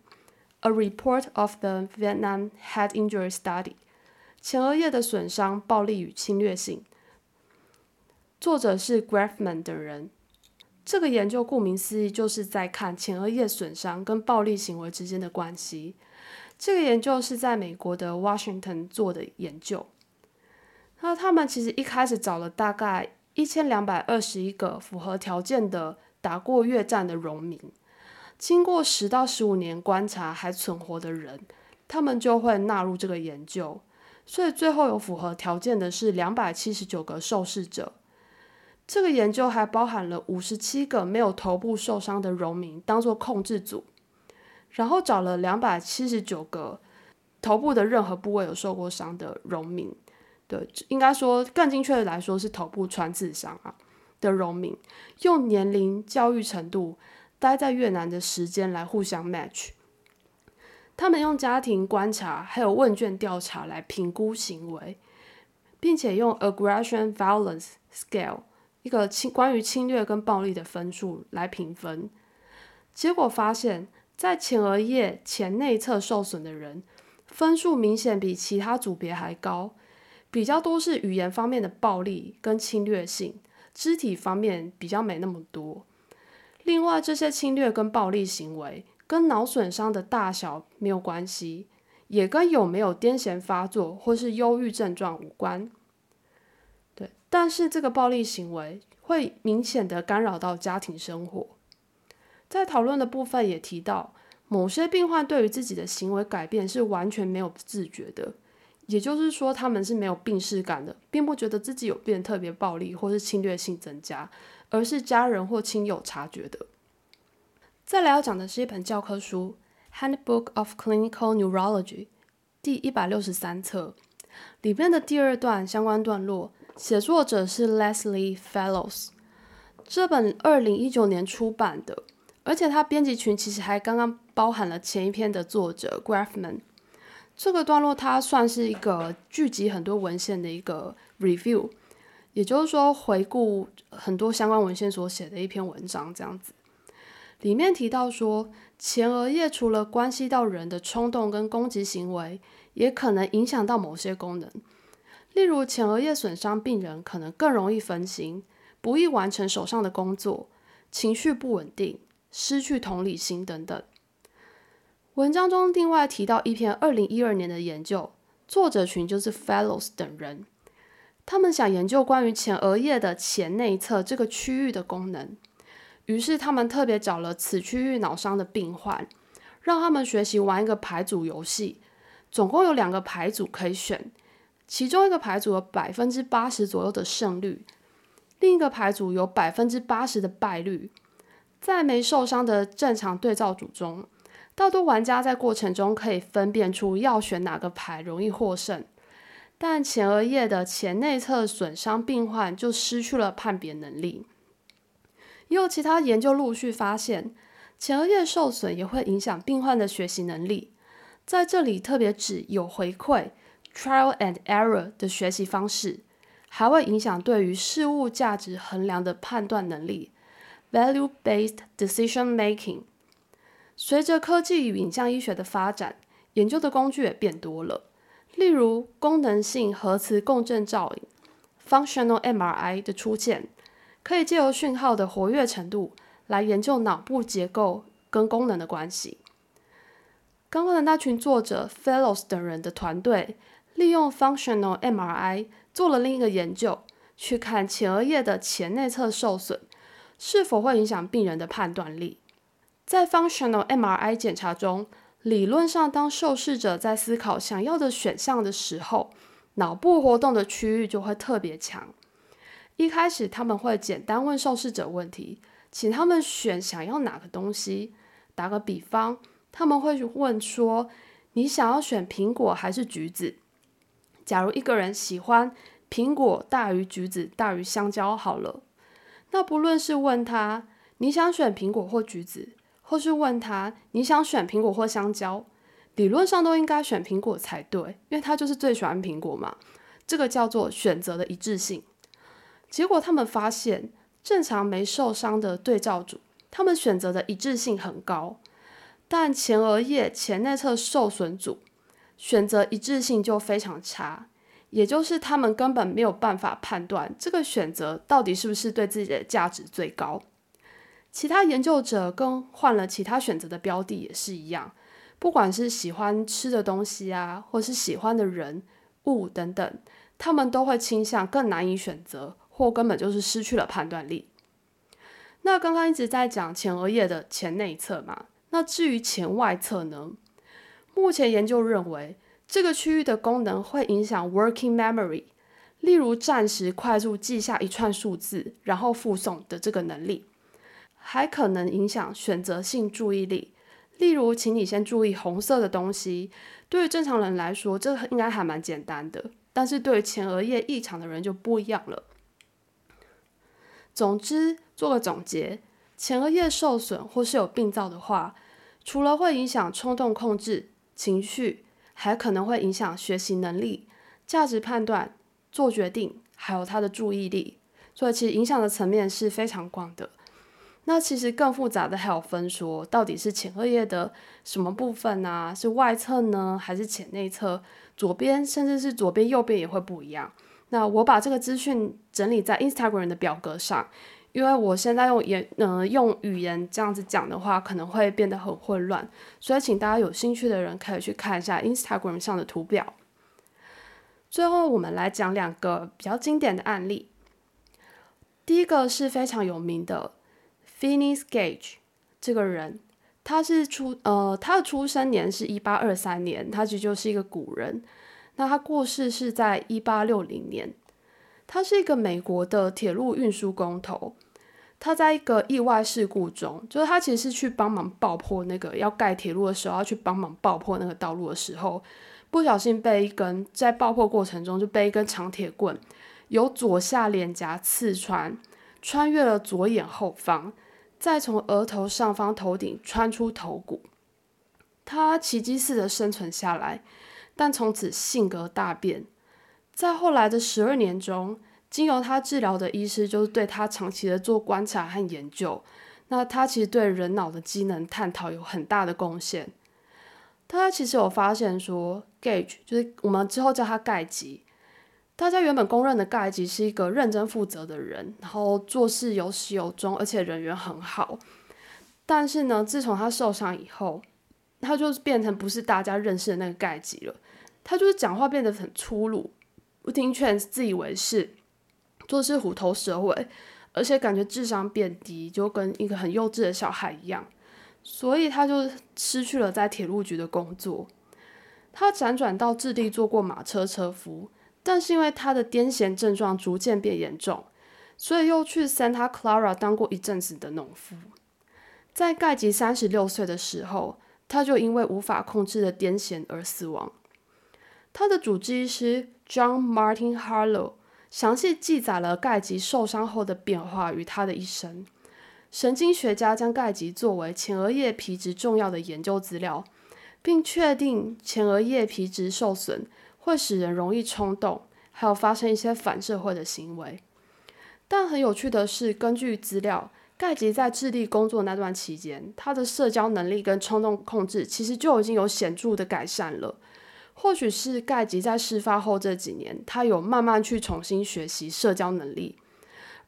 A Report of the Vietnam Head Injury Study》前额叶的损伤、暴力与侵略性。作者是 Grafman 等人。这个研究顾名思义就是在看前额叶损伤跟暴力行为之间的关系。这个研究是在美国的 Washington 做的研究。那他们其实一开始找了大概一千两百二十一个符合条件的打过越战的农民，经过十到十五年观察还存活的人，他们就会纳入这个研究。所以最后有符合条件的是两百七十九个受试者。这个研究还包含了五十七个没有头部受伤的农民当做控制组，然后找了两百七十九个头部的任何部位有受过伤的农民。对，应该说更精确的来说是头部穿刺伤啊的农民，用年龄、教育程度、待在越南的时间来互相 match。他们用家庭观察还有问卷调查来评估行为，并且用 aggression violence scale 一个侵关于侵略跟暴力的分数来评分。结果发现，在前额叶前内侧受损的人，分数明显比其他组别还高。比较多是语言方面的暴力跟侵略性，肢体方面比较没那么多。另外，这些侵略跟暴力行为跟脑损伤的大小没有关系，也跟有没有癫痫发作或是忧郁症状无关。对，但是这个暴力行为会明显的干扰到家庭生活。在讨论的部分也提到，某些病患对于自己的行为改变是完全没有自觉的。也就是说，他们是没有病视感的，并不觉得自己有变特别暴力或是侵略性增加，而是家人或亲友察觉的。再来要讲的是一本教科书《Handbook of Clinical Neurology》第一百六十三册里面的第二段相关段落，写作者是 Leslie Fellows。这本二零一九年出版的，而且它编辑群其实还刚刚包含了前一篇的作者 Grafman。这个段落它算是一个聚集很多文献的一个 review，也就是说回顾很多相关文献所写的一篇文章这样子。里面提到说，前额叶除了关系到人的冲动跟攻击行为，也可能影响到某些功能。例如，前额叶损伤病人可能更容易分心，不易完成手上的工作，情绪不稳定，失去同理心等等。文章中另外提到一篇二零一二年的研究，作者群就是 Fellows 等人，他们想研究关于前额叶的前内侧这个区域的功能，于是他们特别找了此区域脑伤的病患，让他们学习玩一个牌组游戏，总共有两个牌组可以选，其中一个牌组有百分之八十左右的胜率，另一个牌组有百分之八十的败率，在没受伤的正常对照组中。大多玩家在过程中可以分辨出要选哪个牌容易获胜，但前额叶的前内侧损伤病患就失去了判别能力。也有其他研究陆续发现，前额叶受损也会影响病患的学习能力，在这里特别指有回馈 （trial and error） 的学习方式，还会影响对于事物价值衡量的判断能力 （value-based decision making）。随着科技与影像医学的发展，研究的工具也变多了。例如，功能性核磁共振造影 （Functional MRI） 的出现，可以借由讯号的活跃程度来研究脑部结构跟功能的关系。刚刚的那群作者 Fellows 等人的团队，利用 Functional MRI 做了另一个研究，去看前额叶的前内侧受损是否会影响病人的判断力。在 functional MRI 检查中，理论上，当受试者在思考想要的选项的时候，脑部活动的区域就会特别强。一开始，他们会简单问受试者问题，请他们选想要哪个东西。打个比方，他们会问说：“你想要选苹果还是橘子？”假如一个人喜欢苹果大于橘子大于香蕉，好了，那不论是问他你想选苹果或橘子。或是问他你想选苹果或香蕉，理论上都应该选苹果才对，因为他就是最喜欢苹果嘛。这个叫做选择的一致性。结果他们发现，正常没受伤的对照组，他们选择的一致性很高，但前额叶前内侧受损组选择一致性就非常差，也就是他们根本没有办法判断这个选择到底是不是对自己的价值最高。其他研究者更换了其他选择的标的也是一样，不管是喜欢吃的东西啊，或是喜欢的人物等等，他们都会倾向更难以选择，或根本就是失去了判断力。那刚刚一直在讲前额叶的前内侧嘛，那至于前外侧呢？目前研究认为，这个区域的功能会影响 working memory，例如暂时快速记下一串数字，然后复诵的这个能力，还可能影响选择性注意力，例如，请你先注意红色的东西。对于正常人来说，这应该还蛮简单的，但是对于前额叶异常的人就不一样了。总之，做个总结，前额叶受损或是有病灶的话，除了会影响冲动控制。情绪还可能会影响学习能力、价值判断、做决定，还有他的注意力。所以其实影响的层面是非常广的。那其实更复杂的还有分说，到底是前额叶的什么部分呢？是外侧呢，还是前内侧？左边甚至是左边、右边也会不一样。那我把这个资讯整理在 Instagram 的表格上。因为我现在用言，嗯，用语言这样子讲的话，可能会变得很混乱，所以请大家有兴趣的人可以去看一下 Instagram 上的图表。最后，我们来讲两个比较经典的案例。第一个是非常有名的 Phineas Gage 这个人，他是出，呃，他的出生年是一八二三年，他其实就是一个古人。那他过世是在一八六零年。他是一个美国的铁路运输工头，他在一个意外事故中，就是他其实是去帮忙爆破那个要盖铁路的时候，要去帮忙爆破那个道路的时候，不小心被一根在爆破过程中就被一根长铁棍由左下脸颊刺穿，穿越了左眼后方，再从额头上方头顶穿出头骨，他奇迹似的生存下来，但从此性格大变。在后来的十二年中，经由他治疗的医师就是对他长期的做观察和研究。那他其实对人脑的机能探讨有很大的贡献。他其实有发现说，Gage 就是我们之后叫他盖吉。大家原本公认的盖吉是一个认真负责的人，然后做事有始有终，而且人缘很好。但是呢，自从他受伤以后，他就变成不是大家认识的那个盖吉了。他就是讲话变得很粗鲁。不听劝，自以为是，做事虎头蛇尾，而且感觉智商变低，就跟一个很幼稚的小孩一样。所以他就失去了在铁路局的工作。他辗转到智利做过马车车夫，但是因为他的癫痫症状逐渐变严重，所以又去 Santa Clara 当过一阵子的农夫。在盖吉三十六岁的时候，他就因为无法控制的癫痫而死亡。他的主治医师 John Martin Harlow 详细记载了盖吉受伤后的变化与他的一生。神经学家将盖吉作为前额叶皮质重要的研究资料，并确定前额叶皮质受损会使人容易冲动，还有发生一些反社会的行为。但很有趣的是，根据资料，盖吉在智利工作那段期间，他的社交能力跟冲动控制其实就已经有显著的改善了。或许是盖吉在事发后这几年，他有慢慢去重新学习社交能力，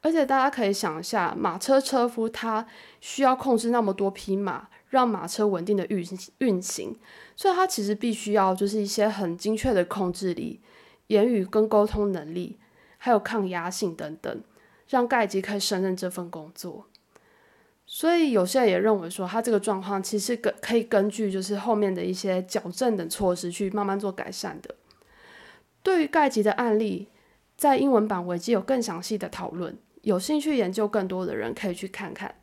而且大家可以想一下，马车车夫他需要控制那么多匹马，让马车稳定的运运行，所以他其实必须要就是一些很精确的控制力、言语跟沟通能力，还有抗压性等等，让盖吉可以胜任这份工作。所以有些人也认为说，他这个状况其实根可以根据就是后面的一些矫正等措施去慢慢做改善的。对于盖吉的案例，在英文版维基有更详细的讨论，有兴趣研究更多的人可以去看看。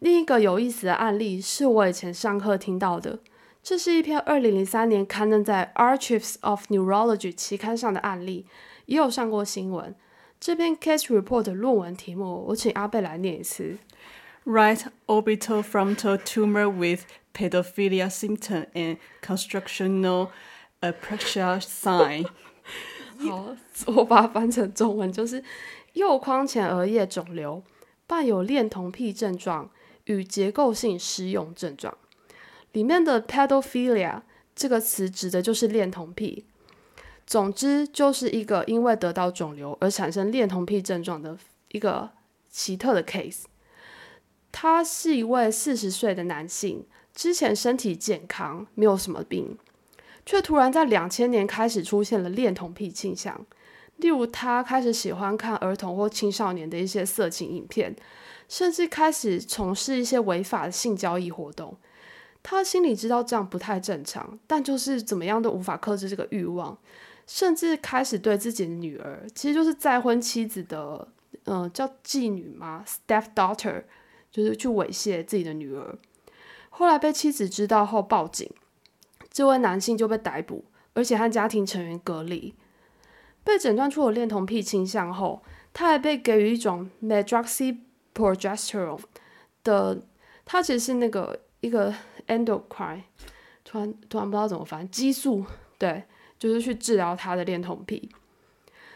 另一个有意思的案例是我以前上课听到的，这是一篇二零零三年刊登在《Archives of Neurology》期刊上的案例，也有上过新闻。这篇 case report 的论文题目，我请阿贝来念一次。right orbital frontal tumor with pedophilia symptom and constructional apraxia sign。好，我把它翻成中文就是右框前额叶肿瘤，伴有恋童癖症状与结构性失用症状。里面的 pedophilia 这个词指的就是恋童癖。总之，就是一个因为得到肿瘤而产生恋童癖症状的一个奇特的 case。他是一位四十岁的男性，之前身体健康，没有什么病，却突然在两千年开始出现了恋童癖倾向。例如，他开始喜欢看儿童或青少年的一些色情影片，甚至开始从事一些违法的性交易活动。他心里知道这样不太正常，但就是怎么样都无法克制这个欲望，甚至开始对自己的女儿，其实就是再婚妻子的，嗯，叫妓女吗？stepdaughter，就是去猥亵自己的女儿。后来被妻子知道后报警，这位男性就被逮捕，而且和家庭成员隔离。被诊断出有恋童癖倾向后，他还被给予一种 medroxyprogesterone 的，他其实是那个一个 endocrine，突然突然不知道怎么翻，激素，对，就是去治疗他的恋童癖。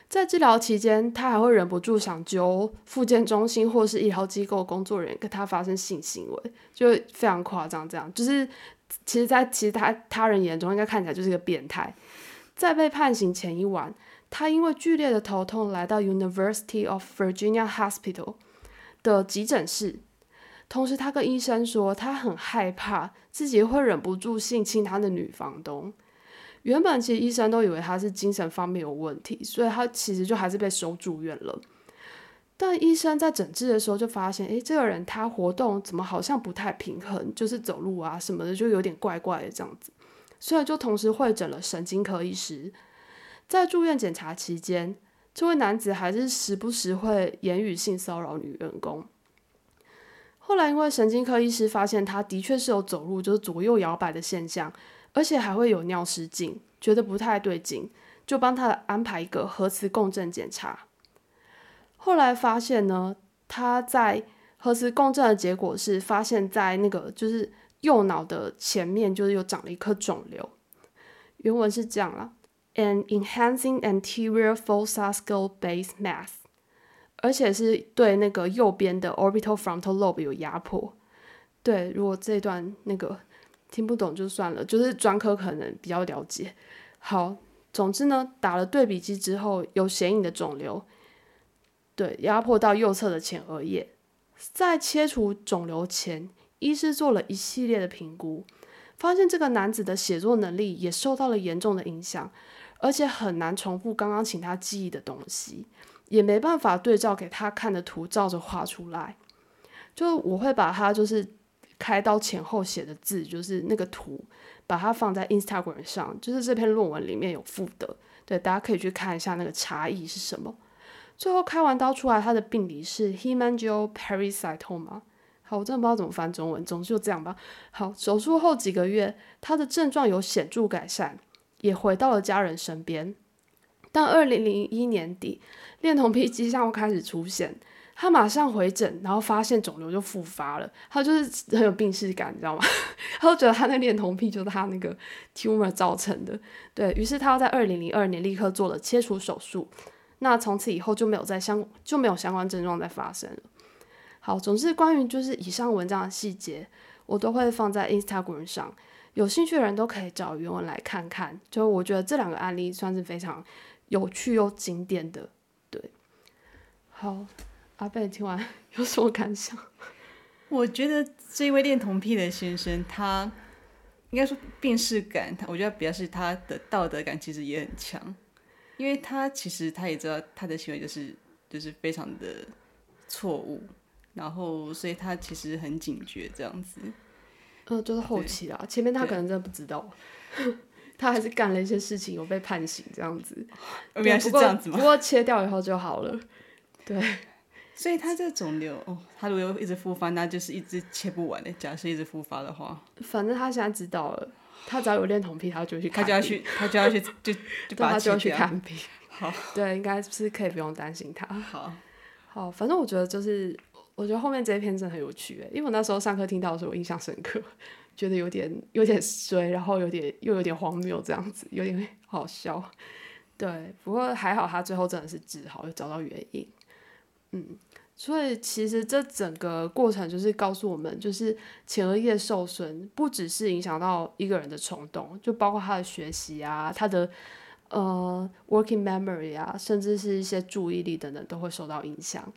在治疗期间，他还会忍不住想揪复健中心或是医疗机构工作人员跟他发生性行为，就非常夸张。这样就是，其实，在其他他人眼中，应该看起来就是一个变态。在被判刑前一晚。他因为剧烈的头痛来到 University of Virginia Hospital 的急诊室，同时他跟医生说，他很害怕自己会忍不住性侵他的女房东。原本其实医生都以为他是精神方面有问题，所以他其实就还是被收住院了。但医生在诊治的时候就发现，诶，这个人他活动怎么好像不太平衡，就是走路啊什么的就有点怪怪的这样子，所以就同时会诊了神经科医师。在住院检查期间，这位男子还是时不时会言语性骚扰女员工。后来，因为神经科医师发现他的确是有走路就是左右摇摆的现象，而且还会有尿失禁，觉得不太对劲，就帮他安排一个核磁共振检查。后来发现呢，他在核磁共振的结果是发现，在那个就是右脑的前面，就是有长了一颗肿瘤。原文是这样了。：An enhancing anterior fossa skull base mass，而且是对那个右边的 orbital frontal lobe 有压迫。对，如果这段那个听不懂就算了，就是专科可能比较了解。好，总之呢，打了对比机之后，有显影的肿瘤，对，压迫到右侧的前额叶。在切除肿瘤前，医师做了一系列的评估，发现这个男子的写作能力也受到了严重的影响。而且很难重复刚刚请他记忆的东西，也没办法对照给他看的图照着画出来。就我会把他就是开刀前后写的字，就是那个图，把它放在 Instagram 上，就是这篇论文里面有附的，对，大家可以去看一下那个差异是什么。最后开完刀出来，他的病理是 Hemangiopericytoma。好，我真的不知道怎么翻中文，总之就这样吧。好，手术后几个月，他的症状有显著改善。也回到了家人身边，但二零零一年底，恋童癖迹象又开始出现，他马上回诊，然后发现肿瘤就复发了，他就是很有病逝感，你知道吗？他就觉得他那恋童癖就是他那个 tumor 造成的，对于是，他要在二零零二年立刻做了切除手术，那从此以后就没有再相就没有相关症状再发生了。好，总之关于就是以上文章的细节，我都会放在 Instagram 上。有兴趣的人都可以找原文来看看，就我觉得这两个案例算是非常有趣又经典的。对，好，阿贝听完 有什么感想？我觉得这位恋童癖的先生，他应该说病逝感，他我觉得比较是他的道德感其实也很强，因为他其实他也知道他的行为就是就是非常的错误，然后所以他其实很警觉这样子。呃，就是后期啦，前面他可能真的不知道，他还是干了一些事情，有被判刑这样子。原来是这样子吗？不过切掉以后就好了。对，所以他这个肿瘤，哦，他如果一直复发，那就是一直切不完的。假设一直复发的话，反正他现在知道了，他只要有恋童癖，他就去，他就要去，他就要去，就就把他就要去看病。好，对，应该是可以不用担心他。好，好，反正我觉得就是。我觉得后面这一篇真的很有趣诶，因为我那时候上课听到的时候，我印象深刻，觉得有点有点衰，然后有点又有点荒谬，这样子有点好笑。对，不过还好他最后真的是治好，又找到原因。嗯，所以其实这整个过程就是告诉我们，就是前额叶受损不只是影响到一个人的冲动，就包括他的学习啊，他的呃 working memory 啊，甚至是一些注意力等等都会受到影响。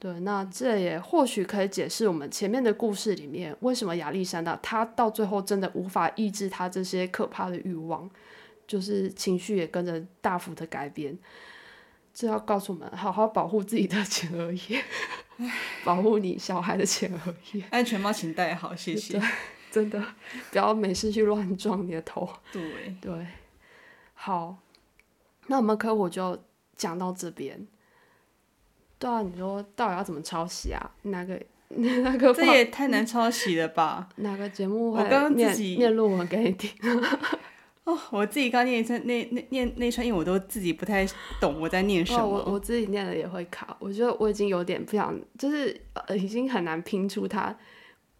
对，那这也或许可以解释我们前面的故事里面，为什么亚历山大他到最后真的无法抑制他这些可怕的欲望，就是情绪也跟着大幅的改变。这要告诉我们，好好保护自己的前额叶，保护你小孩的前额叶。安全帽请戴好，谢谢。真的，不要没事去乱撞你的头。对对，好，那我们科普就讲到这边。对啊，你说到底要怎么抄袭啊？哪个 那个？这也太难抄袭了吧？哪个节目会我刚刚念自己念论文给你听？哦，我自己刚念一串那那念那一串，因为我都自己不太懂我在念什哦，么。我我自己念了也会卡，我觉得我已经有点不想，就是呃，已经很难拼出它。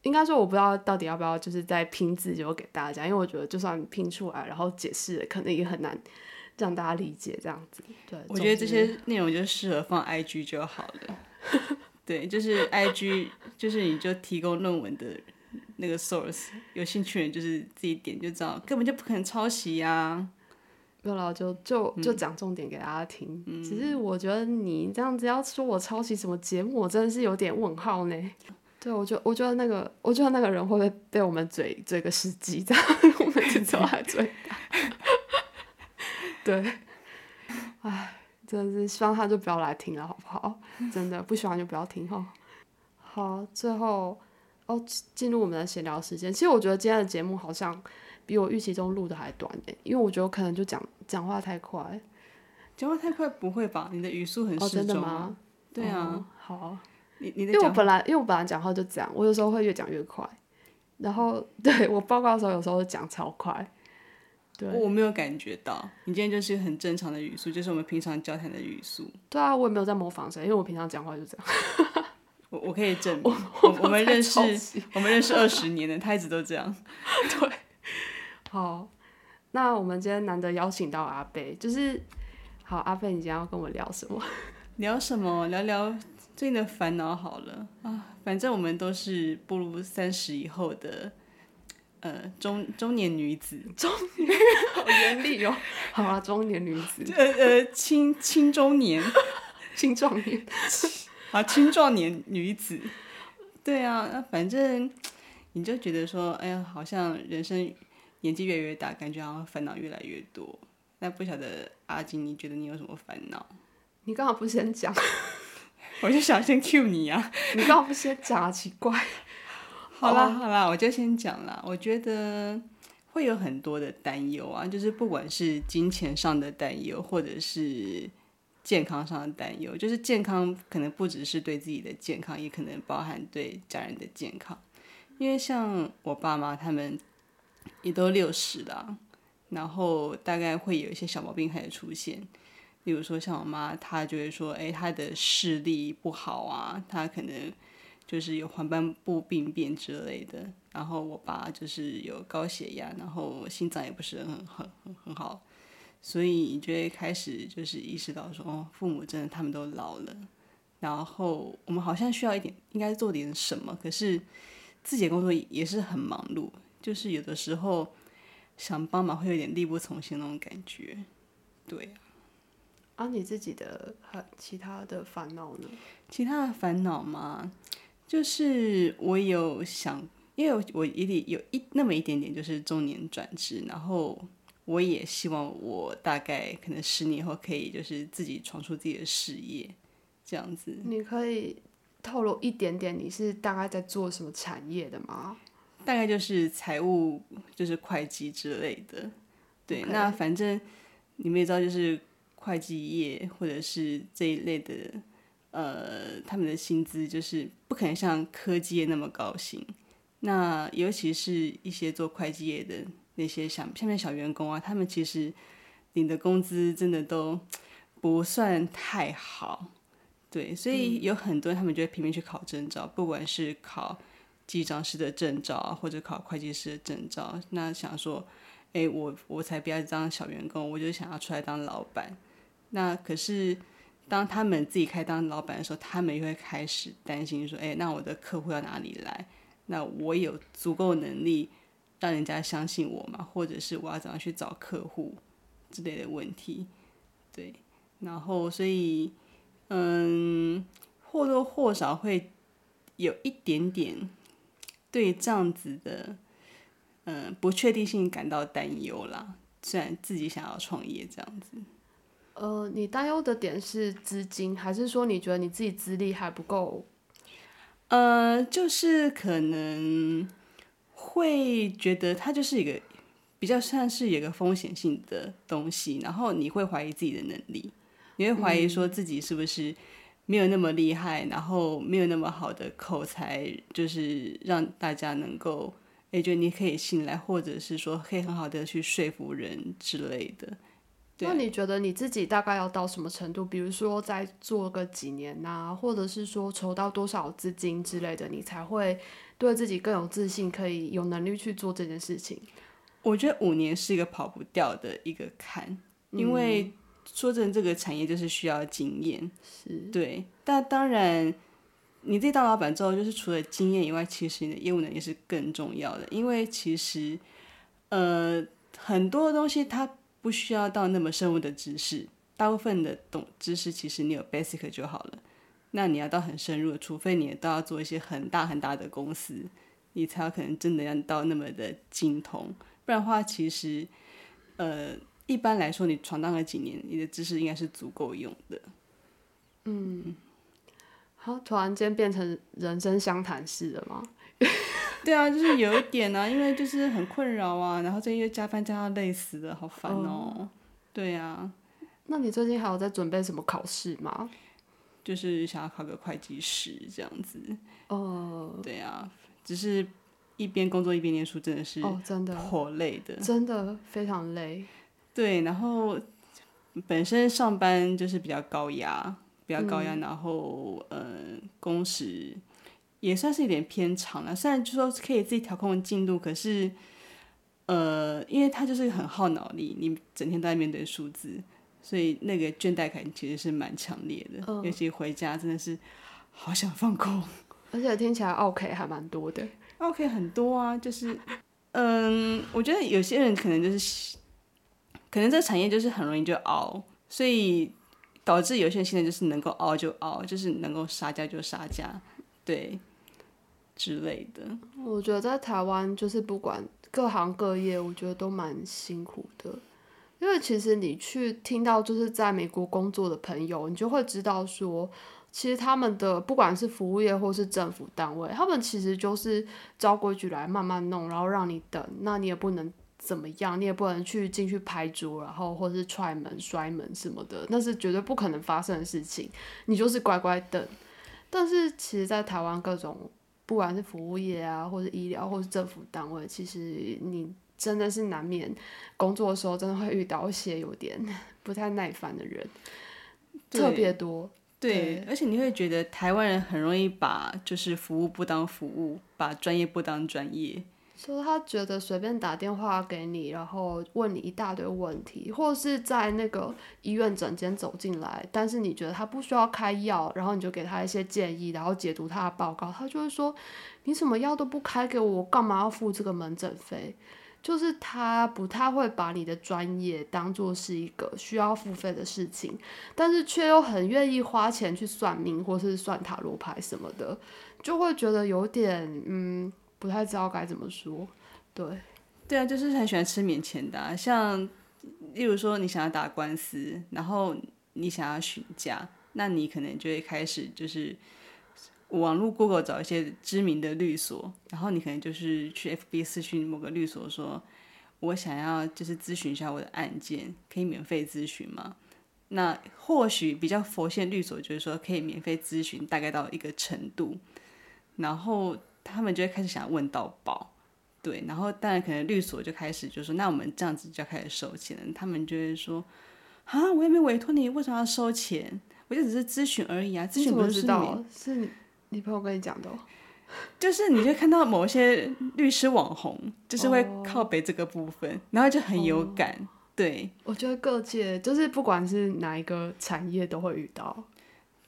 应该说我不知道到底要不要就是在拼字就给大家，因为我觉得就算拼出来，然后解释，可能也很难让大家理解这样子。对，我觉得这些内容就适合放 IG 就好了。对，就是 IG，就是你就提供论文的那个 source，有兴趣的人就是自己点就知道，根本就不可能抄袭呀、没有了，就就嗯就讲重点给大家听。只是我觉得你这样子要说我抄袭什么节目，我真的是有点问号呢。对，我觉得我觉得那个，我觉得那个人会不会被我们嘴嘴个十集这样？我们只走他嘴他。对，唉，真的是希望他就不要来听了，好不好？真的不喜欢就不要听哈。好，最后哦，进入我们的闲聊时间。其实我觉得今天的节目好像比我预期中录的还短诶，因为我觉得我可能就讲讲话太快。讲话太快不会吧？你的语速很哦，适真的。吗？对啊，哦好，你你的因为我本来因为我本来讲话就这样，我有时候会越讲越快，然后 对我报告的时候有时候讲超快，对我没有感觉到，你今天就是很正常的语速，就是我们平常交谈的语速。对啊，我也没有在模仿谁，因为我平常讲话就这样。我我可以证明，我我们认识 我们认识二十年了，他一直都这样。对好，那我们今天难得邀请到阿贝，就是好阿贝，你今天要跟我聊什么？聊什么？聊聊最近的烦恼好了啊。反正我们都是步入三十以后的呃中中年女子，中年好严厉哦。好啊，中年女子，呃呃青青中年青壮年，啊青壮年女子。对啊，那反正你就觉得说，哎呀，好像人生年纪越来越大，感觉好像烦恼越来越多。那不晓得阿金，你觉得你有什么烦恼？你刚好不先讲？我就想先 cue 你啊。你刚好不先讲啊？奇怪。好啦好啦，我就先讲啦。我觉得会有很多的担忧啊，就是不管是金钱上的担忧，或者是健康上的担忧。就是健康可能不只是对自己的健康，也可能包含对家人的健康。因为像我爸妈他们也都六十了，然后大概会有一些小毛病开始出现。比如说，像我妈，她就会说，哎，她的视力不好啊，她可能就是有黄斑部病变之类的。然后我爸就是有高血压，然后心脏也不是很很很很好，所以你就会开始就是意识到说，哦，父母真的他们都老了，然后我们好像需要一点，应该做点什么，可是自己的工作也是很忙碌，就是有的时候想帮忙会有点力不从心那种感觉，对。啊，你自己的和其他的烦恼呢？其他的烦恼嘛，就是我有想，因为我一定有一那么一点点，就是中年转职，然后我也希望我大概可能十年后可以就是自己闯出自己的事业，这样子。你可以透露一点点，你是大概在做什么产业的吗？大概就是财务，就是会计之类的。对那反正你们也知道，就是会计业或者是这一类的，呃，他们的薪资就是不可能像科技业那么高薪。那尤其是一些做会计业的那些小下面小员工啊，他们其实领的工资真的都不算太好。对，所以有很多人他们就会拼命去考证照，不管是考记账师的证照啊，或者考会计师的证照。那想说，哎，我我才不要当小员工，我就想要出来当老板。那可是当他们自己开当老板的时候，他们又会开始担心说，哎，那我的客户要哪里来？那我有足够能力让人家相信我吗？或者是我要怎样去找客户之类的问题？对，然后所以嗯，或多或少会有一点点对这样子的嗯、不确定性感到担忧啦。虽然自己想要创业这样子，呃，你担忧的点是资金，还是说你觉得你自己资历还不够？呃，就是可能会觉得它就是一个比较像是有一个风险性的东西，然后你会怀疑自己的能力，你会怀疑说自己是不是没有那么厉害，然后没有那么好的口才，就是让大家能够也觉得你可以信赖，或者是说可以很好的去说服人之类的。对那你觉得你自己大概要到什么程度？比如说再做个几年呐、或者是说筹到多少资金之类的，你才会对自己更有自信，可以有能力去做这件事情。我觉得五年是一个跑不掉的一个坎，因为说真的，这个产业就是需要经验。是，对，但当然，你自己当老板之后，就是除了经验以外，其实你的业务能力是更重要的。因为其实，呃，很多东西它不需要到那么深入的知识，大部分的懂知识其实你有 basic 就好了。那你要到很深入，除非你都要做一些很大很大的公司，你才有可能真的要到那么的精通。不然的话，其实，呃，一般来说，你闯荡了几年，你的知识应该是足够用的。嗯好，突然间变成人生相谈式了吗？对啊，就是有一点啊，因为就是很困扰啊，然后这又加班加到累死了，好烦哦。对啊，那你最近还有在准备什么考试吗？就是想要考个会计师这样子。哦，对啊，只是一边工作一边念书，真的是哦，真的，好累的。真的非常累。对，然后本身上班就是比较高压，比较高压，然后呃工时也算是有点偏长了。虽然就说可以自己调控进度，可是呃，因为它就是很耗脑力，你整天都在面对数字，所以那个倦怠感其实是蛮强烈的。嗯尤其回家真的是好想放空。而且听起来 OK 还蛮多的。OK 很多啊，就是嗯，我觉得有些人可能就是，可能这个产业就是很容易就熬，所以导致有些人现在就是能够熬就熬，就是能够杀价就杀价，对之类的。我觉得在台湾就是不管各行各业，我觉得都蛮辛苦的。因为其实你去听到就是在美国工作的朋友，你就会知道说，其实他们的不管是服务业或是政府单位，他们其实就是照规矩来慢慢弄，然后让你等，那你也不能怎么样，你也不能去进去拍桌，然后或是踹门、摔门什么的，那是绝对不可能发生的事情，你就是乖乖等。但是其实，在台湾各种不管是服务业啊，或者医疗，或是政府单位，其实你真的是难免工作的时候，真的会遇到一些有点不太耐烦的人，特别多。对，而且你会觉得台湾人很容易把就是服务不当服务，把专业不当专业。说他觉得随便打电话给你，然后问你一大堆问题，或是在那个医院诊间走进来，但是你觉得他不需要开药，然后你就给他一些建议，然后解读他的报告，他就会说你什么药都不开给我，我干嘛要付这个门诊费？就是他不太会把你的专业当做是一个需要付费的事情，但是却又很愿意花钱去算命或是算塔罗牌什么的，就会觉得有点嗯不太知道该怎么说。对，对啊，就是很喜欢吃免钱的、像例如说你想要打官司，然后你想要询价，那你可能就会开始就是网络 Google 找一些知名的律所，然后你可能就是去 FB 私讯某个律所说，我想要就是咨询一下我的案件，可以免费咨询吗？那或许比较佛系律所就是说可以免费咨询，大概到一个程度，然后他们就会开始想问到宝。对，然后当然可能律所就开始就说，那我们这样子就要开始收钱了。他们就会说，啊，我也没委托你，为什么要收钱？我就只是咨询而已啊，咨询不知道？是你你朋友跟你讲的哦、就是你就看到某些律师网红，就是会哦靠北这个部分，然后就很有感。对，我觉得各界就是不管是哪一个产业都会遇到，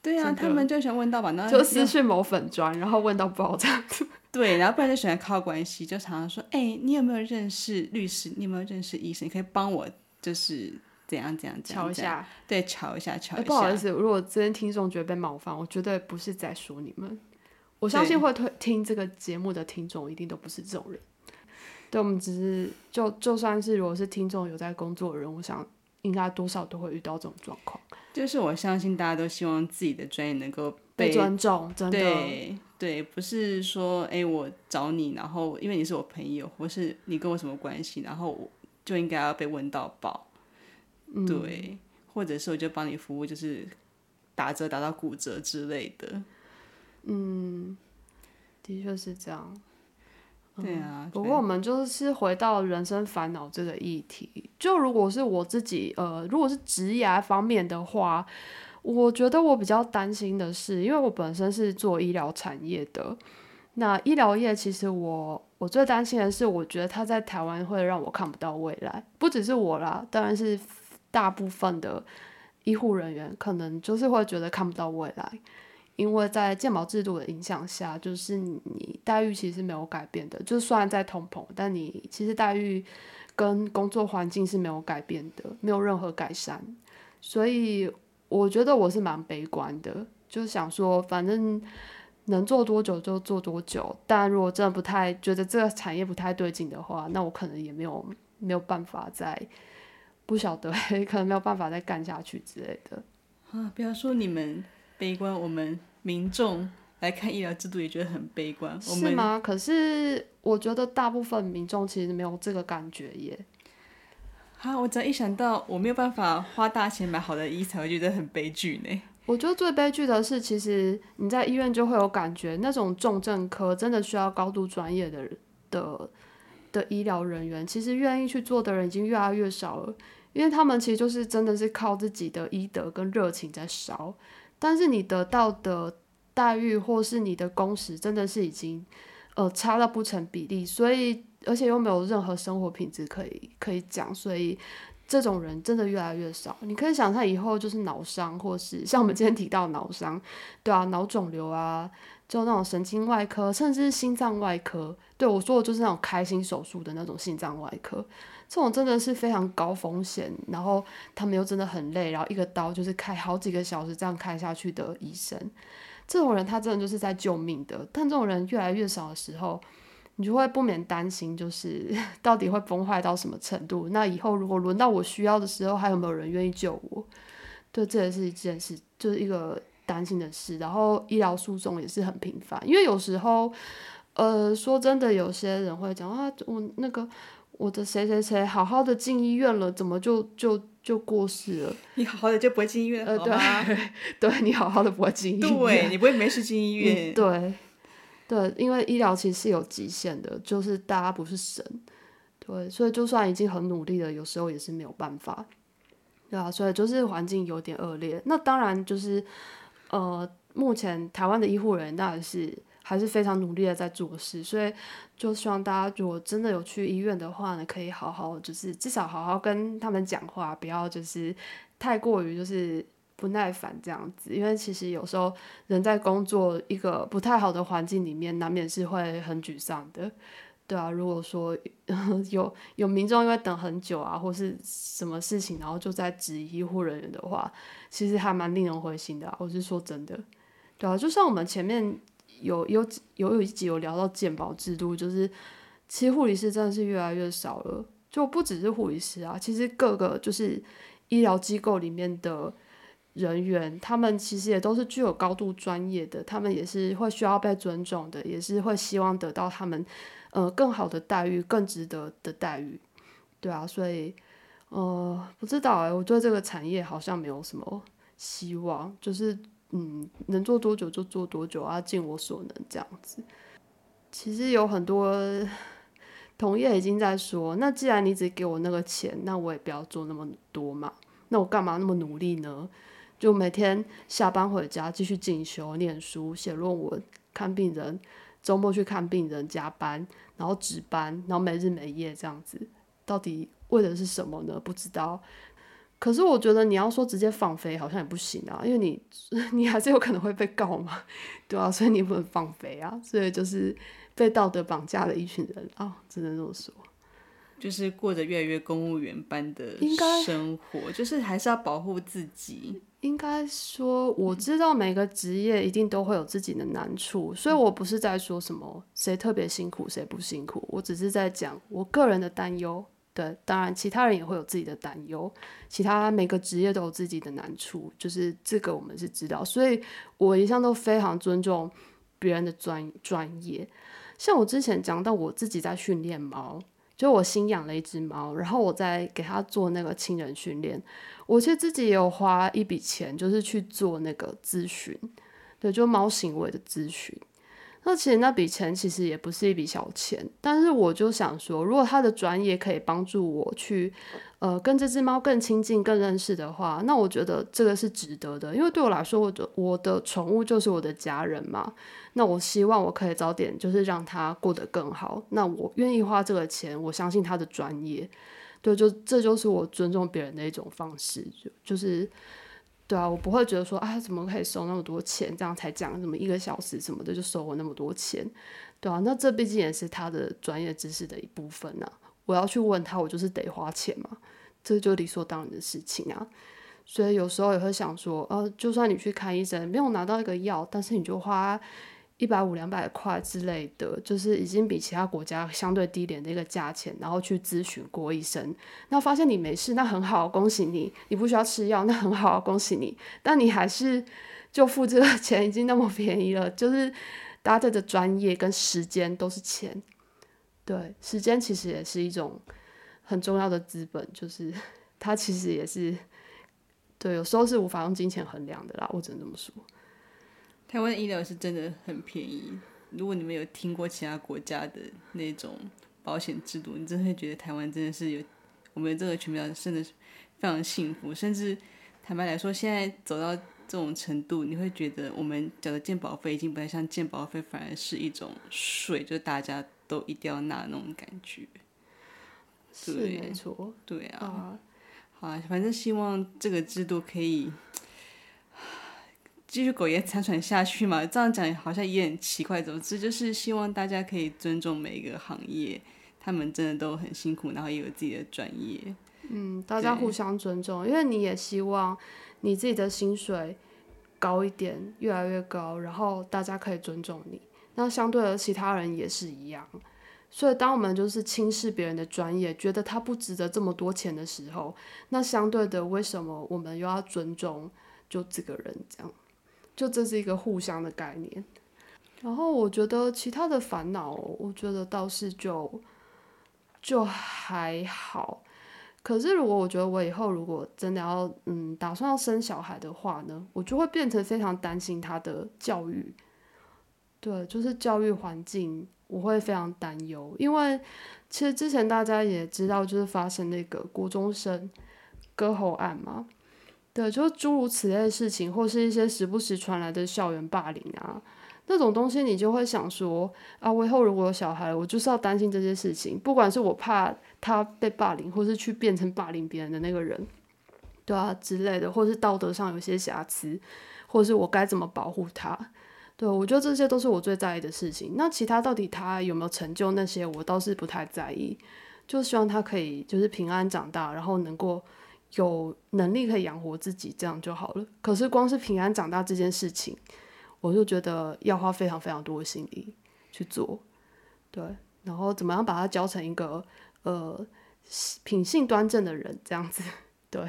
对啊，他们就喜欢问到吧，然后就私讯某粉砖，然后问到爆这样子。对，然后不然就喜欢靠关系，就常常说，哎、你有没有认识律师？你有没有认识医生？你可以帮我就是怎样怎样怎样，瞧一，下。对，瞧一下，瞧哎、一下。不好意思，如果这边听众觉得被冒犯，我绝对不是在说你们。我相信会推听这个节目的听众一定都不是这种人。对，我们只是就就算是如果是听众有在工作的人，我想应该多少都会遇到这种状况，就是我相信大家都希望自己的专业能够被被尊重，真的。对对，不是说哎、我找你，然后因为你是我朋友，或是你跟我什么关系，然后我就应该要被问到爆，嗯对，或者是我就帮你服务，就是打折打到骨折之类的，嗯的确是这样。对啊。不过我们就是回到人生烦恼这个议题，就如果是我自己，呃，如果是职涯方面的话，我觉得我比较担心的是，因为我本身是做医疗产业的，那医疗业其实我我最担心的是，我觉得它在台湾会让我看不到未来，不只是我啦，当然是大部分的医护人员可能就是会觉得看不到未来。因为在健保制度的影响下，就是你待遇其实没有改变的，就算在通膨，但你其实待遇跟工作环境是没有改变的，没有任何改善。所以我觉得我是蛮悲观的，就想说反正能做多久就做多久。但如果真的不太觉得这个产业不太对劲的话，那我可能也没有没有办法再不晓得，可能没有办法再干下去之类的。啊，不要说你们悲观，我们民众来看医疗制度也觉得很悲观。我们是吗？可是我觉得大部分民众其实没有这个感觉耶。啊，我只要一想到我没有办法花大钱买好的医才会觉得很悲剧呢。我觉得最悲剧的是，其实你在医院就会有感觉，那种重症科真的需要高度专业的的的医疗人员，其实愿意去做的人已经越来越少了，因为他们其实就是真的是靠自己的医德跟热情在烧，但是你得到的待遇或是你的工时真的是已经呃差到不成比例，所以而且又没有任何生活品质可以可以讲，所以这种人真的越来越少。你可以想象以后就是脑伤，或是像我们今天提到脑伤，对啊，脑肿瘤啊，就那种神经外科，甚至是心脏外科。对我说的就是那种开心手术的那种心脏外科，这种真的是非常高风险，然后他们又真的很累，然后一个刀就是开好几个小时这样开下去的医生，这种人他真的就是在救命的。但这种人越来越少的时候，你就会不免担心，就是 到底会崩坏到什么程度？那以后如果轮到我需要的时候，还有没有人愿意救我？对，这也是一件事，就是一个担心的事。然后医疗诉讼也是很频繁，因为有时候，呃，说真的，有些人会讲啊，我那个我的谁谁谁好好的进医院了，怎么就就就过世了？你好好的就不会进医院，呃，好吗？对，对你好好的不会进医院，对，你不会没事进医院。嗯对，对，因为医疗其实是有极限的，就是大家不是神，对，所以就算已经很努力了，有时候也是没有办法，对啊，所以就是环境有点恶劣。那当然就是，呃，目前台湾的医护人员当然是还是非常努力的在做事，所以就希望大家如果真的有去医院的话呢，可以好好就是至少好好跟他们讲话，不要就是太过于就是。不耐烦这样子，因为其实有时候人在工作一个不太好的环境里面，难免是会很沮丧的，对啊。如果说 有有民众因为等很久啊，或是什么事情，然后就在质疑医护人员的话，其实还蛮令人灰心的、我是说真的，对啊。就像我们前面有有有有一集有聊到健保制度，就是其实护理师真的是越来越少了，就不只是护理师啊，其实各个就是医疗机构里面的。人员，他们其实也都是具有高度专业的，他们也是会需要被尊重的，也是会希望得到他们呃更好的待遇，更值得的待遇，对啊，所以呃不知道哎、我对这个产业好像没有什么希望，就是嗯能做多久就做多久啊，尽我所能这样子。其实有很多同业已经在说，那既然你只给我那个钱，那我也不要做那么多嘛，那我干嘛那么努力呢？就每天下班回家继续进修、念书、写论文、看病人，周末去看病人、加班，然后值班，然后没日没夜这样子，到底为的是什么呢？不知道。可是我觉得你要说直接放飞好像也不行啊，因为你 你还是有可能会被告嘛，对啊，所以你不能放飞啊，所以就是被道德绑架的一群人啊，只能这么说。就是过着越来越公务员般的生活，就是还是要保护自己。应该说，我知道每个职业一定都会有自己的难处，所以我不是在说什么谁特别辛苦谁不辛苦，我只是在讲我个人的担忧。对，当然其他人也会有自己的担忧，其他每个职业都有自己的难处，就是这个我们是知道，所以我一向都非常尊重别人的专专业。像我之前讲到，我自己在训练猫，就我新养了一只猫，然后我在给它做那个亲人训练。我其实自己也有花一笔钱，就是去做那个咨询，对，就猫行为的咨询。那其实那笔钱其实也不是一笔小钱，但是我就想说，如果他的专业可以帮助我去，呃，跟这只猫更亲近、更认识的话，那我觉得这个是值得的。因为对我来说，我的我的宠物就是我的家人嘛。那我希望我可以早点就是让它过得更好。那我愿意花这个钱，我相信他的专业。对，就这就是我尊重别人的一种方式，就就是。对啊，我不会觉得说啊，怎么可以收那么多钱？这样才讲什么一个小时什么的就收我那么多钱，对啊，那这毕竟也是他的专业知识的一部分呐。我要去问他，我就是得花钱嘛，这就理所当然的事情啊。所以有时候也会想说，呃，就算你去看医生，没有拿到一个药，但是你就花。一百五两百块之类的，就是已经比其他国家相对低廉的一个价钱，然后去咨询郭医生，那发现你没事，那很好，恭喜你，你不需要吃药，那很好，恭喜你。但你还是就付这个钱已经那么便宜了，就是大家的专业跟时间都是钱，对，时间其实也是一种很重要的资本，就是它其实也是对，有时候是无法用金钱衡量的啦，我只能这么说。台湾的医疗是真的很便宜。如果你们有听过其他国家的那种保险制度，你真的会觉得台湾真的是有我们这个群表真的是非常幸福。甚至坦白来说，现在走到这种程度，你会觉得我们缴的健保费已经不太像健保费，反而是一种税，就是大家都一定要纳那种感觉。是没错，对啊。好啊，反正希望这个制度可以。继续苟延残喘下去嘛？这样讲好像也很奇怪。总之就是希望大家可以尊重每一个行业，他们真的都很辛苦，然后也有自己的专业。嗯，大家互相尊重，因为你也希望你自己的薪水高一点，越来越高，然后大家可以尊重你。那相对的，其他人也是一样。所以，当我们就是轻视别人的专业，觉得他不值得这么多钱的时候，那相对的，为什么我们又要尊重就这个人这样？就这是一个互相的概念，然后我觉得其他的烦恼，我觉得倒是就就还好。可是如果我觉得我以后如果真的要嗯打算要生小孩的话呢，我就会变成非常担心他的教育。对，就是教育环境，我会非常担忧，因为其实之前大家也知道，就是发生那个国中生割喉案嘛。对，就诸如此类的事情，或是一些时不时传来的校园霸凌啊，那种东西，你就会想说啊，我以后如果有小孩，我就是要担心这些事情，不管是我怕他被霸凌，或是去变成霸凌别人的那个人，对啊之类的，或是道德上有些瑕疵，或是我该怎么保护他？对我觉得这些都是我最在意的事情。那其他到底他有没有成就那些，我倒是不太在意，就希望他可以就是平安长大，然后能够。有能力可以养活自己，这样就好了。可是光是平安长大这件事情，我就觉得要花非常非常多的心力去做，对。然后怎么样把他教成一个呃品性端正的人，这样子，对。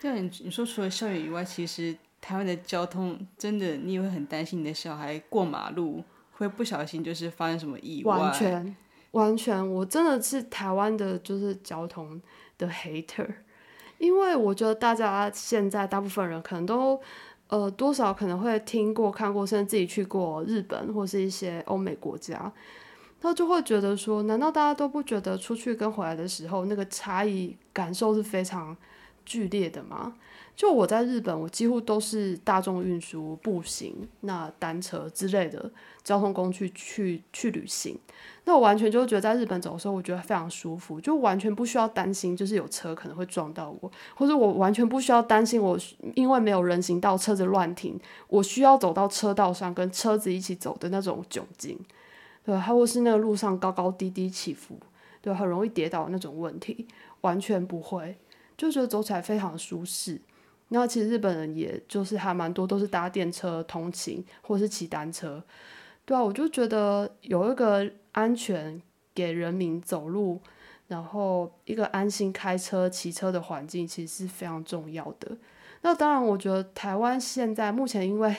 像你你说除了校园以外，其实台湾的交通真的，你也会很担心你的小孩过马路会不小心就是发生什么意外。完全完全，我真的是台湾的就是交通的 hater。因为我觉得大家现在大部分人可能都，呃，多少可能会听过、看过，甚至自己去过日本或是一些欧美国家，他就会觉得说，难道大家都不觉得出去跟回来的时候那个差异感受是非常剧烈的吗？就我在日本，我几乎都是大众运输、步行、那单车之类的交通工具去去旅行。那我完全就觉得在日本走的时候，我觉得非常舒服，就完全不需要担心，就是有车可能会撞到我，或者我完全不需要担心我因为没有人行道，车子乱停，我需要走到车道上跟车子一起走的那种窘境，对，还或是那个路上高高低低起伏，对，很容易跌倒那种问题，完全不会，就觉得走起来非常舒适。那其实日本人也就是还蛮多都是搭电车通勤，或是骑单车，对啊，我就觉得有一个安全给人民走路，然后一个安心开车、骑车的环境，其实是非常重要的。那当然，我觉得台湾现在目前因为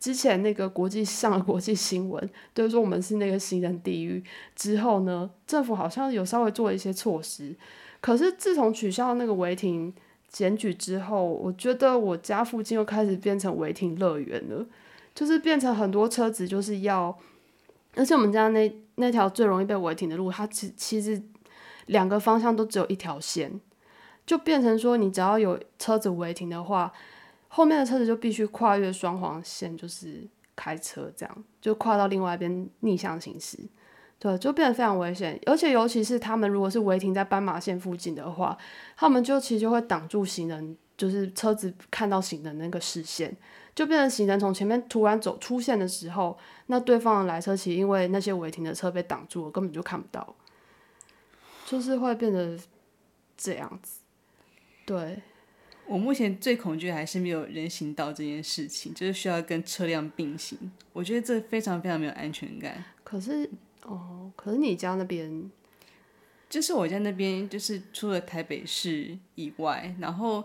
之前那个国际上了国际新闻，就是说我们是那个行人地狱之后呢，政府好像有稍微做一些措施，可是自从取消那个违停。检举之后，我觉得我家附近又开始变成违停乐园了，就是变成很多车子就是要，而且我们家那 那条最容易被违停的路，它其其实两个方向都只有一条线，就变成说你只要有车子违停的话，后面的车子就必须跨越双黄线，就是开车这样，就跨到另外一边逆向行驶。对，就变得非常危险，而且尤其是他们如果是违停在斑马线附近的话，他们就其实就会挡住行人，就是车子看到行人那个视线，就变成行人从前面突然走出现的时候，那对方的来车其实因为那些违停的车被挡住了，根本就看不到，就是会变得这样子。对，我目前最恐惧还是没有人行道这件事情，就是需要跟车辆并行，我觉得这非常非常没有安全感。可是。哦，可是你家那边，就是我家那边，就是除了台北市以外，然后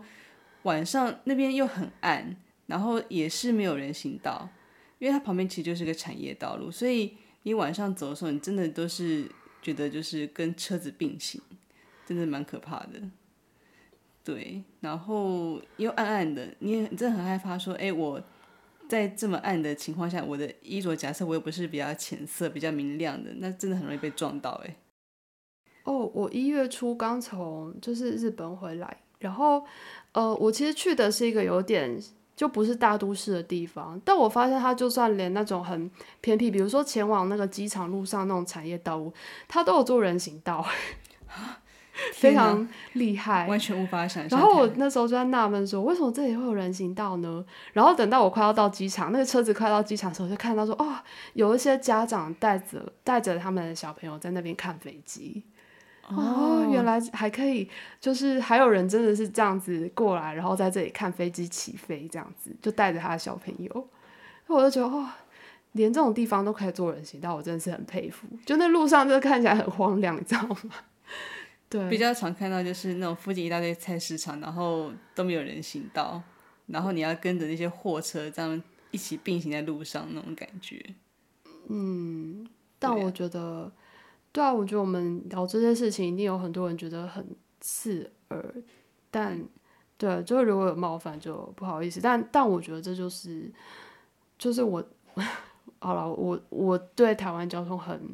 晚上那边又很暗，然后也是没有人行道，因为它旁边其实就是个产业道路，所以你晚上走的时候，你真的都是觉得就是跟车子并行，真的蛮可怕的。对，然后又暗暗的，你也真的很害怕说，哎，我。在这么暗的情况下，我的衣着假设我又不是比较浅色、比较明亮的，那真的很容易被撞到哎。哦，我一月初刚从就是日本回来，然后呃，我其实去的是一个有点就不是大都市的地方，但我发现它就算连那种很偏僻，比如说前往那个机场路上那种产业道路，它都有做人行道。非常厉害，完全无法想象。然后我那时候就在纳闷说，为什么这里会有人行道呢？然后等到我快要到机场，那个车子快到机场的时候，就看到说，哦，有一些家长带着带着他们的小朋友在那边看飞机。哦，原来还可以，就是还有人真的是这样子过来，然后在这里看飞机起飞，这样子就带着他的小朋友。我就觉得，哦，连这种地方都可以做人行道，我真的是很佩服。就那路上，就看起来很荒凉，你知道吗？对，比较常看到就是那种附近一大堆菜市场，然后都没有人行道，然后你要跟着那些货车这样一起并行在路上那种感觉。嗯，但我觉得，对啊，我觉得我们聊这些事情，一定有很多人觉得很刺耳，但对，就是如果有冒犯就不好意思，但但我觉得这就是，就是我 好了，我我对台湾交通很。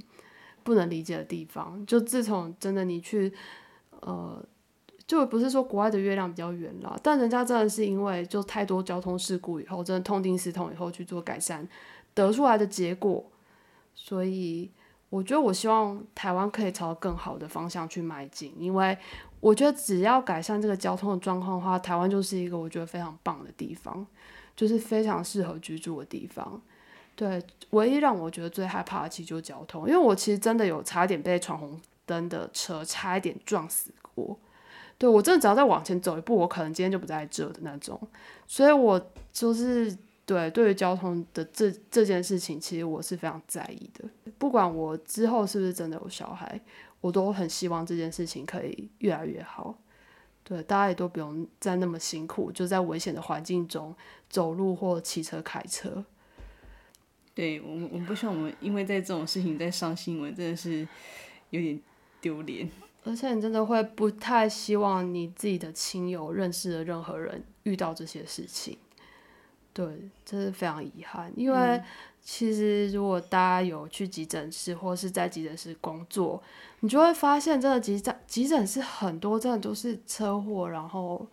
不能理解的地方，就自从真的你去，呃，就不是说国外的月亮比较圆了，但人家真的是因为就太多交通事故以后，真的痛定思痛以后去做改善，得出来的结果。所以我觉得我希望台湾可以朝更好的方向去迈进，因为我觉得只要改善这个交通的状况的话，台湾就是一个我觉得非常棒的地方，就是非常适合居住的地方。对，唯一让我觉得最害怕的其实就是交通，因为我其实真的有差点被闯红灯的车差一点撞死过。对我真的只要再往前走一步，我可能今天就不在这的那种。所以我就是对对于交通的这这件事情，其实我是非常在意的。不管我之后是不是真的有小孩，我都很希望这件事情可以越来越好。对，大家也都不用再那么辛苦，就在危险的环境中走路或骑车开车。对我们，我们不希望我们因为在这种事情在上新闻，真的是有点丢脸。而且你真的会不太希望你自己的亲友、认识的任何人遇到这些事情。对，这是非常遗憾。因为其实如果大家有去急诊室或是在急诊室工作，你就会发现，真的急诊急诊室很多真的都是车祸，然后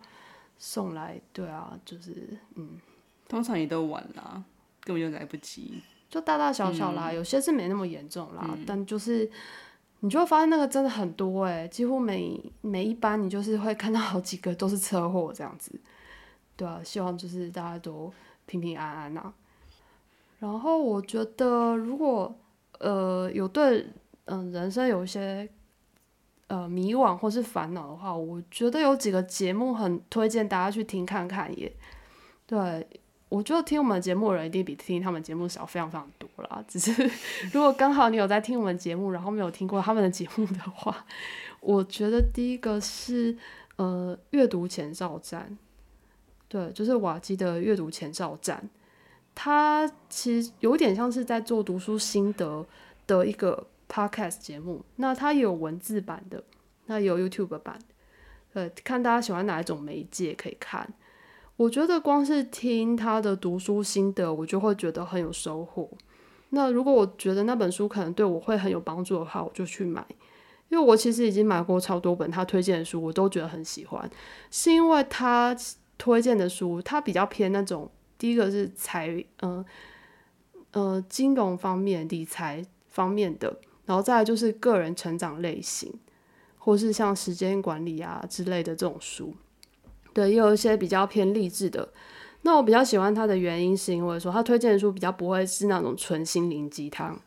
送来。对啊，就是嗯，通常也都晚了，根本就来不及。就大大小小啦，有些是没那么严重啦，但就是你就会发现那个真的很多哎，几乎每每一班你就是会看到好几个都是车祸这样子，对啊，希望就是大家都平平安安呐。然后我觉得如果呃有对嗯人生有一些呃迷惘或是烦恼的话，我觉得有几个节目很推荐大家去听看看耶。对，我觉得听我们节目的人一定比听他们节目少非常非常多啦。只是 如果刚好你有在听我们节目，然后没有听过他们的节目的话，我觉得第一个是呃阅读前哨站，对，就是瓦基的阅读前哨站。他其实有点像是在做读书心得的一个 podcast 节目，那它也有文字版的，那有 YouTube 版，呃，看大家喜欢哪一种媒介可以看。我觉得光是听他的读书心得，我就会觉得很有收获。那如果我觉得那本书可能对我会很有帮助的话，我就去买，因为我其实已经买过超多本他推荐的书，我都觉得很喜欢，是因为他推荐的书，它比较偏那种。第一个是财，嗯呃，金融方面、理财方面的，然后再来就是个人成长类型，或是像时间管理啊之类的这种书。对，也有一些比较偏励志的。那我比较喜欢他的原因，是因为说他推荐的书比较不会是那种纯心灵鸡汤，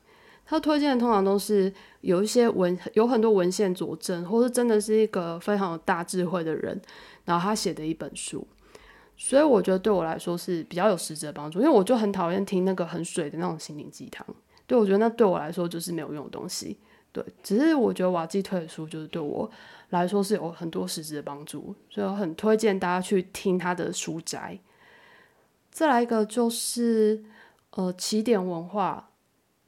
他推荐的通常都是有一些文，有很多文献佐证，或是真的是一个非常有大智慧的人，然后他写的一本书。所以我觉得对我来说是比较有实质的帮助，因为我就很讨厌听那个很水的那种心灵鸡汤。对我觉得那对我来说就是没有用的东西。对，只是我觉得瓦基推的书就是对我来说是有很多实质的帮助，所以我很推荐大家去听他的书斋。再来一个就是呃起点文化，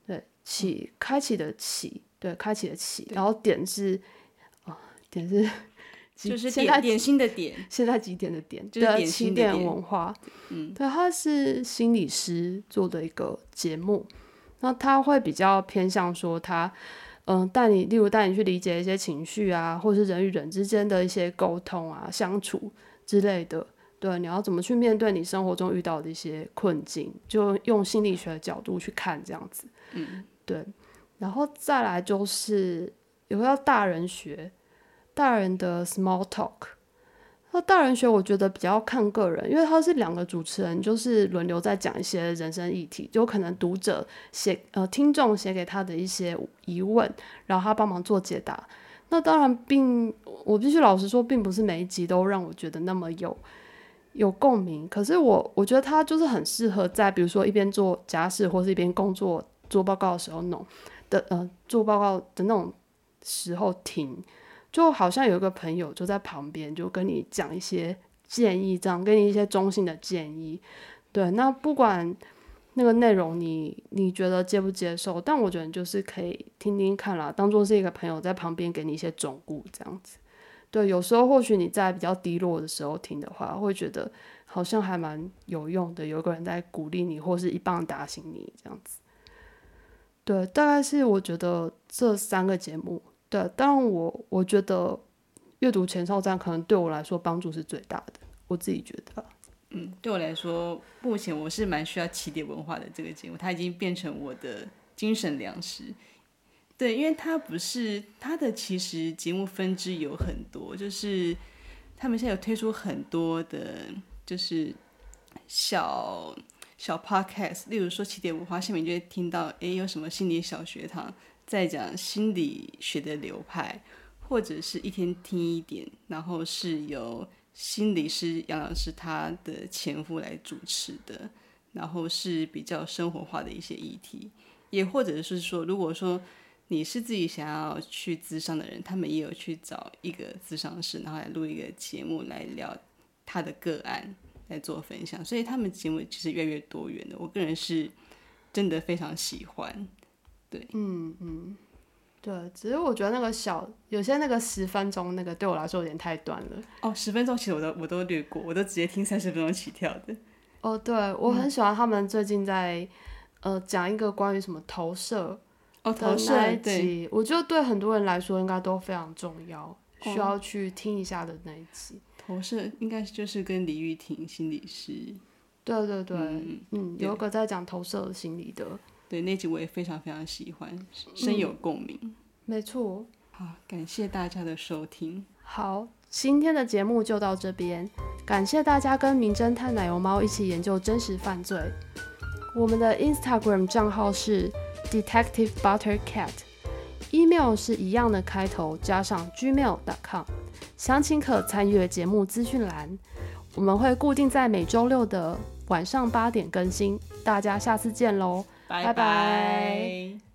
对起开启的起，对开启的起，然后点是啊点是。就是点点心的点，现在几点的点？就是起点文化。嗯，对，他是心理师做的一个节目，那他会比较偏向说他，嗯，带你，例如带你去理解一些情绪啊，或是人与人之间的一些沟通啊、相处之类的。对，你要怎么去面对你生活中遇到的一些困境，就用心理学的角度去看这样子。嗯，对，然后再来就是有个叫大人学。大人的 small talk，那大人学我觉得比较看个人，因为他是两个主持人，就是轮流在讲一些人生议题，就可能读者写呃听众写给他的一些疑问，然后他帮忙做解答。那当然，并我必须老实说，并不是每一集都让我觉得那么有有共鸣。可是我我觉得他就是很适合在比如说一边做家事或是一边工作做报告的时候弄的呃做报告的那种时候听。就好像有一个朋友就在旁边，就跟你讲一些建议，这样给你一些中性的建议。对，那不管那个内容你你觉得接不接受，但我觉得就是可以听听看啦，当做是一个朋友在旁边给你一些忠顾这样子。对，有时候或许你在比较低落的时候听的话，会觉得好像还蛮有用的，有个人在鼓励你，或是一棒打醒你这样子。对，大概是我觉得这三个节目。对，当然我我觉得阅读前哨站可能对我来说帮助是最大的，我自己觉得。嗯，对我来说，目前我是蛮需要起点文化的这个节目，它已经变成我的精神粮食。对，因为它不是它的，其实节目分支有很多，就是他们现在有推出很多的，就是小小 podcast，例如说起点文化下面就会听到，诶，有什么心理小学堂。在讲心理学的流派，或者是一天听一点，然后是由心理师杨老师他的前夫来主持的，然后是比较生活化的一些议题，也或者是说，如果说你是自己想要去咨商的人，他们也有去找一个咨商师，然后来录一个节目来聊他的个案来做分享，所以他们节目其实越来越多元的，我个人是真的非常喜欢。对，嗯嗯，对，只是我觉得那个小有些那个十分钟那个对我来说有点太短了。哦，十分钟其实我都我都略过，我都直接听三十分钟起跳的。哦，对，我很喜欢他们最近在呃讲一个关于什么投射哦投射那一集，我觉得对很多人来说应该都非常重要，需要去听一下的那一集。投射应该就是跟李玉婷心理师。对对对，嗯，有个在讲投射心理的。对那集我也非常非常喜欢，深有共鸣。没错，好，感谢大家的收听。好，今天的节目就到这边，感谢大家跟名侦探奶油猫一起研究真实犯罪。我们的 Instagram 账号是 Detective Butter Cat，email 是一样的开头加上 gmail.com，详情可参阅节目资讯栏。我们会固定在每周六的晚上八点更新，大家下次见喽，拜拜拜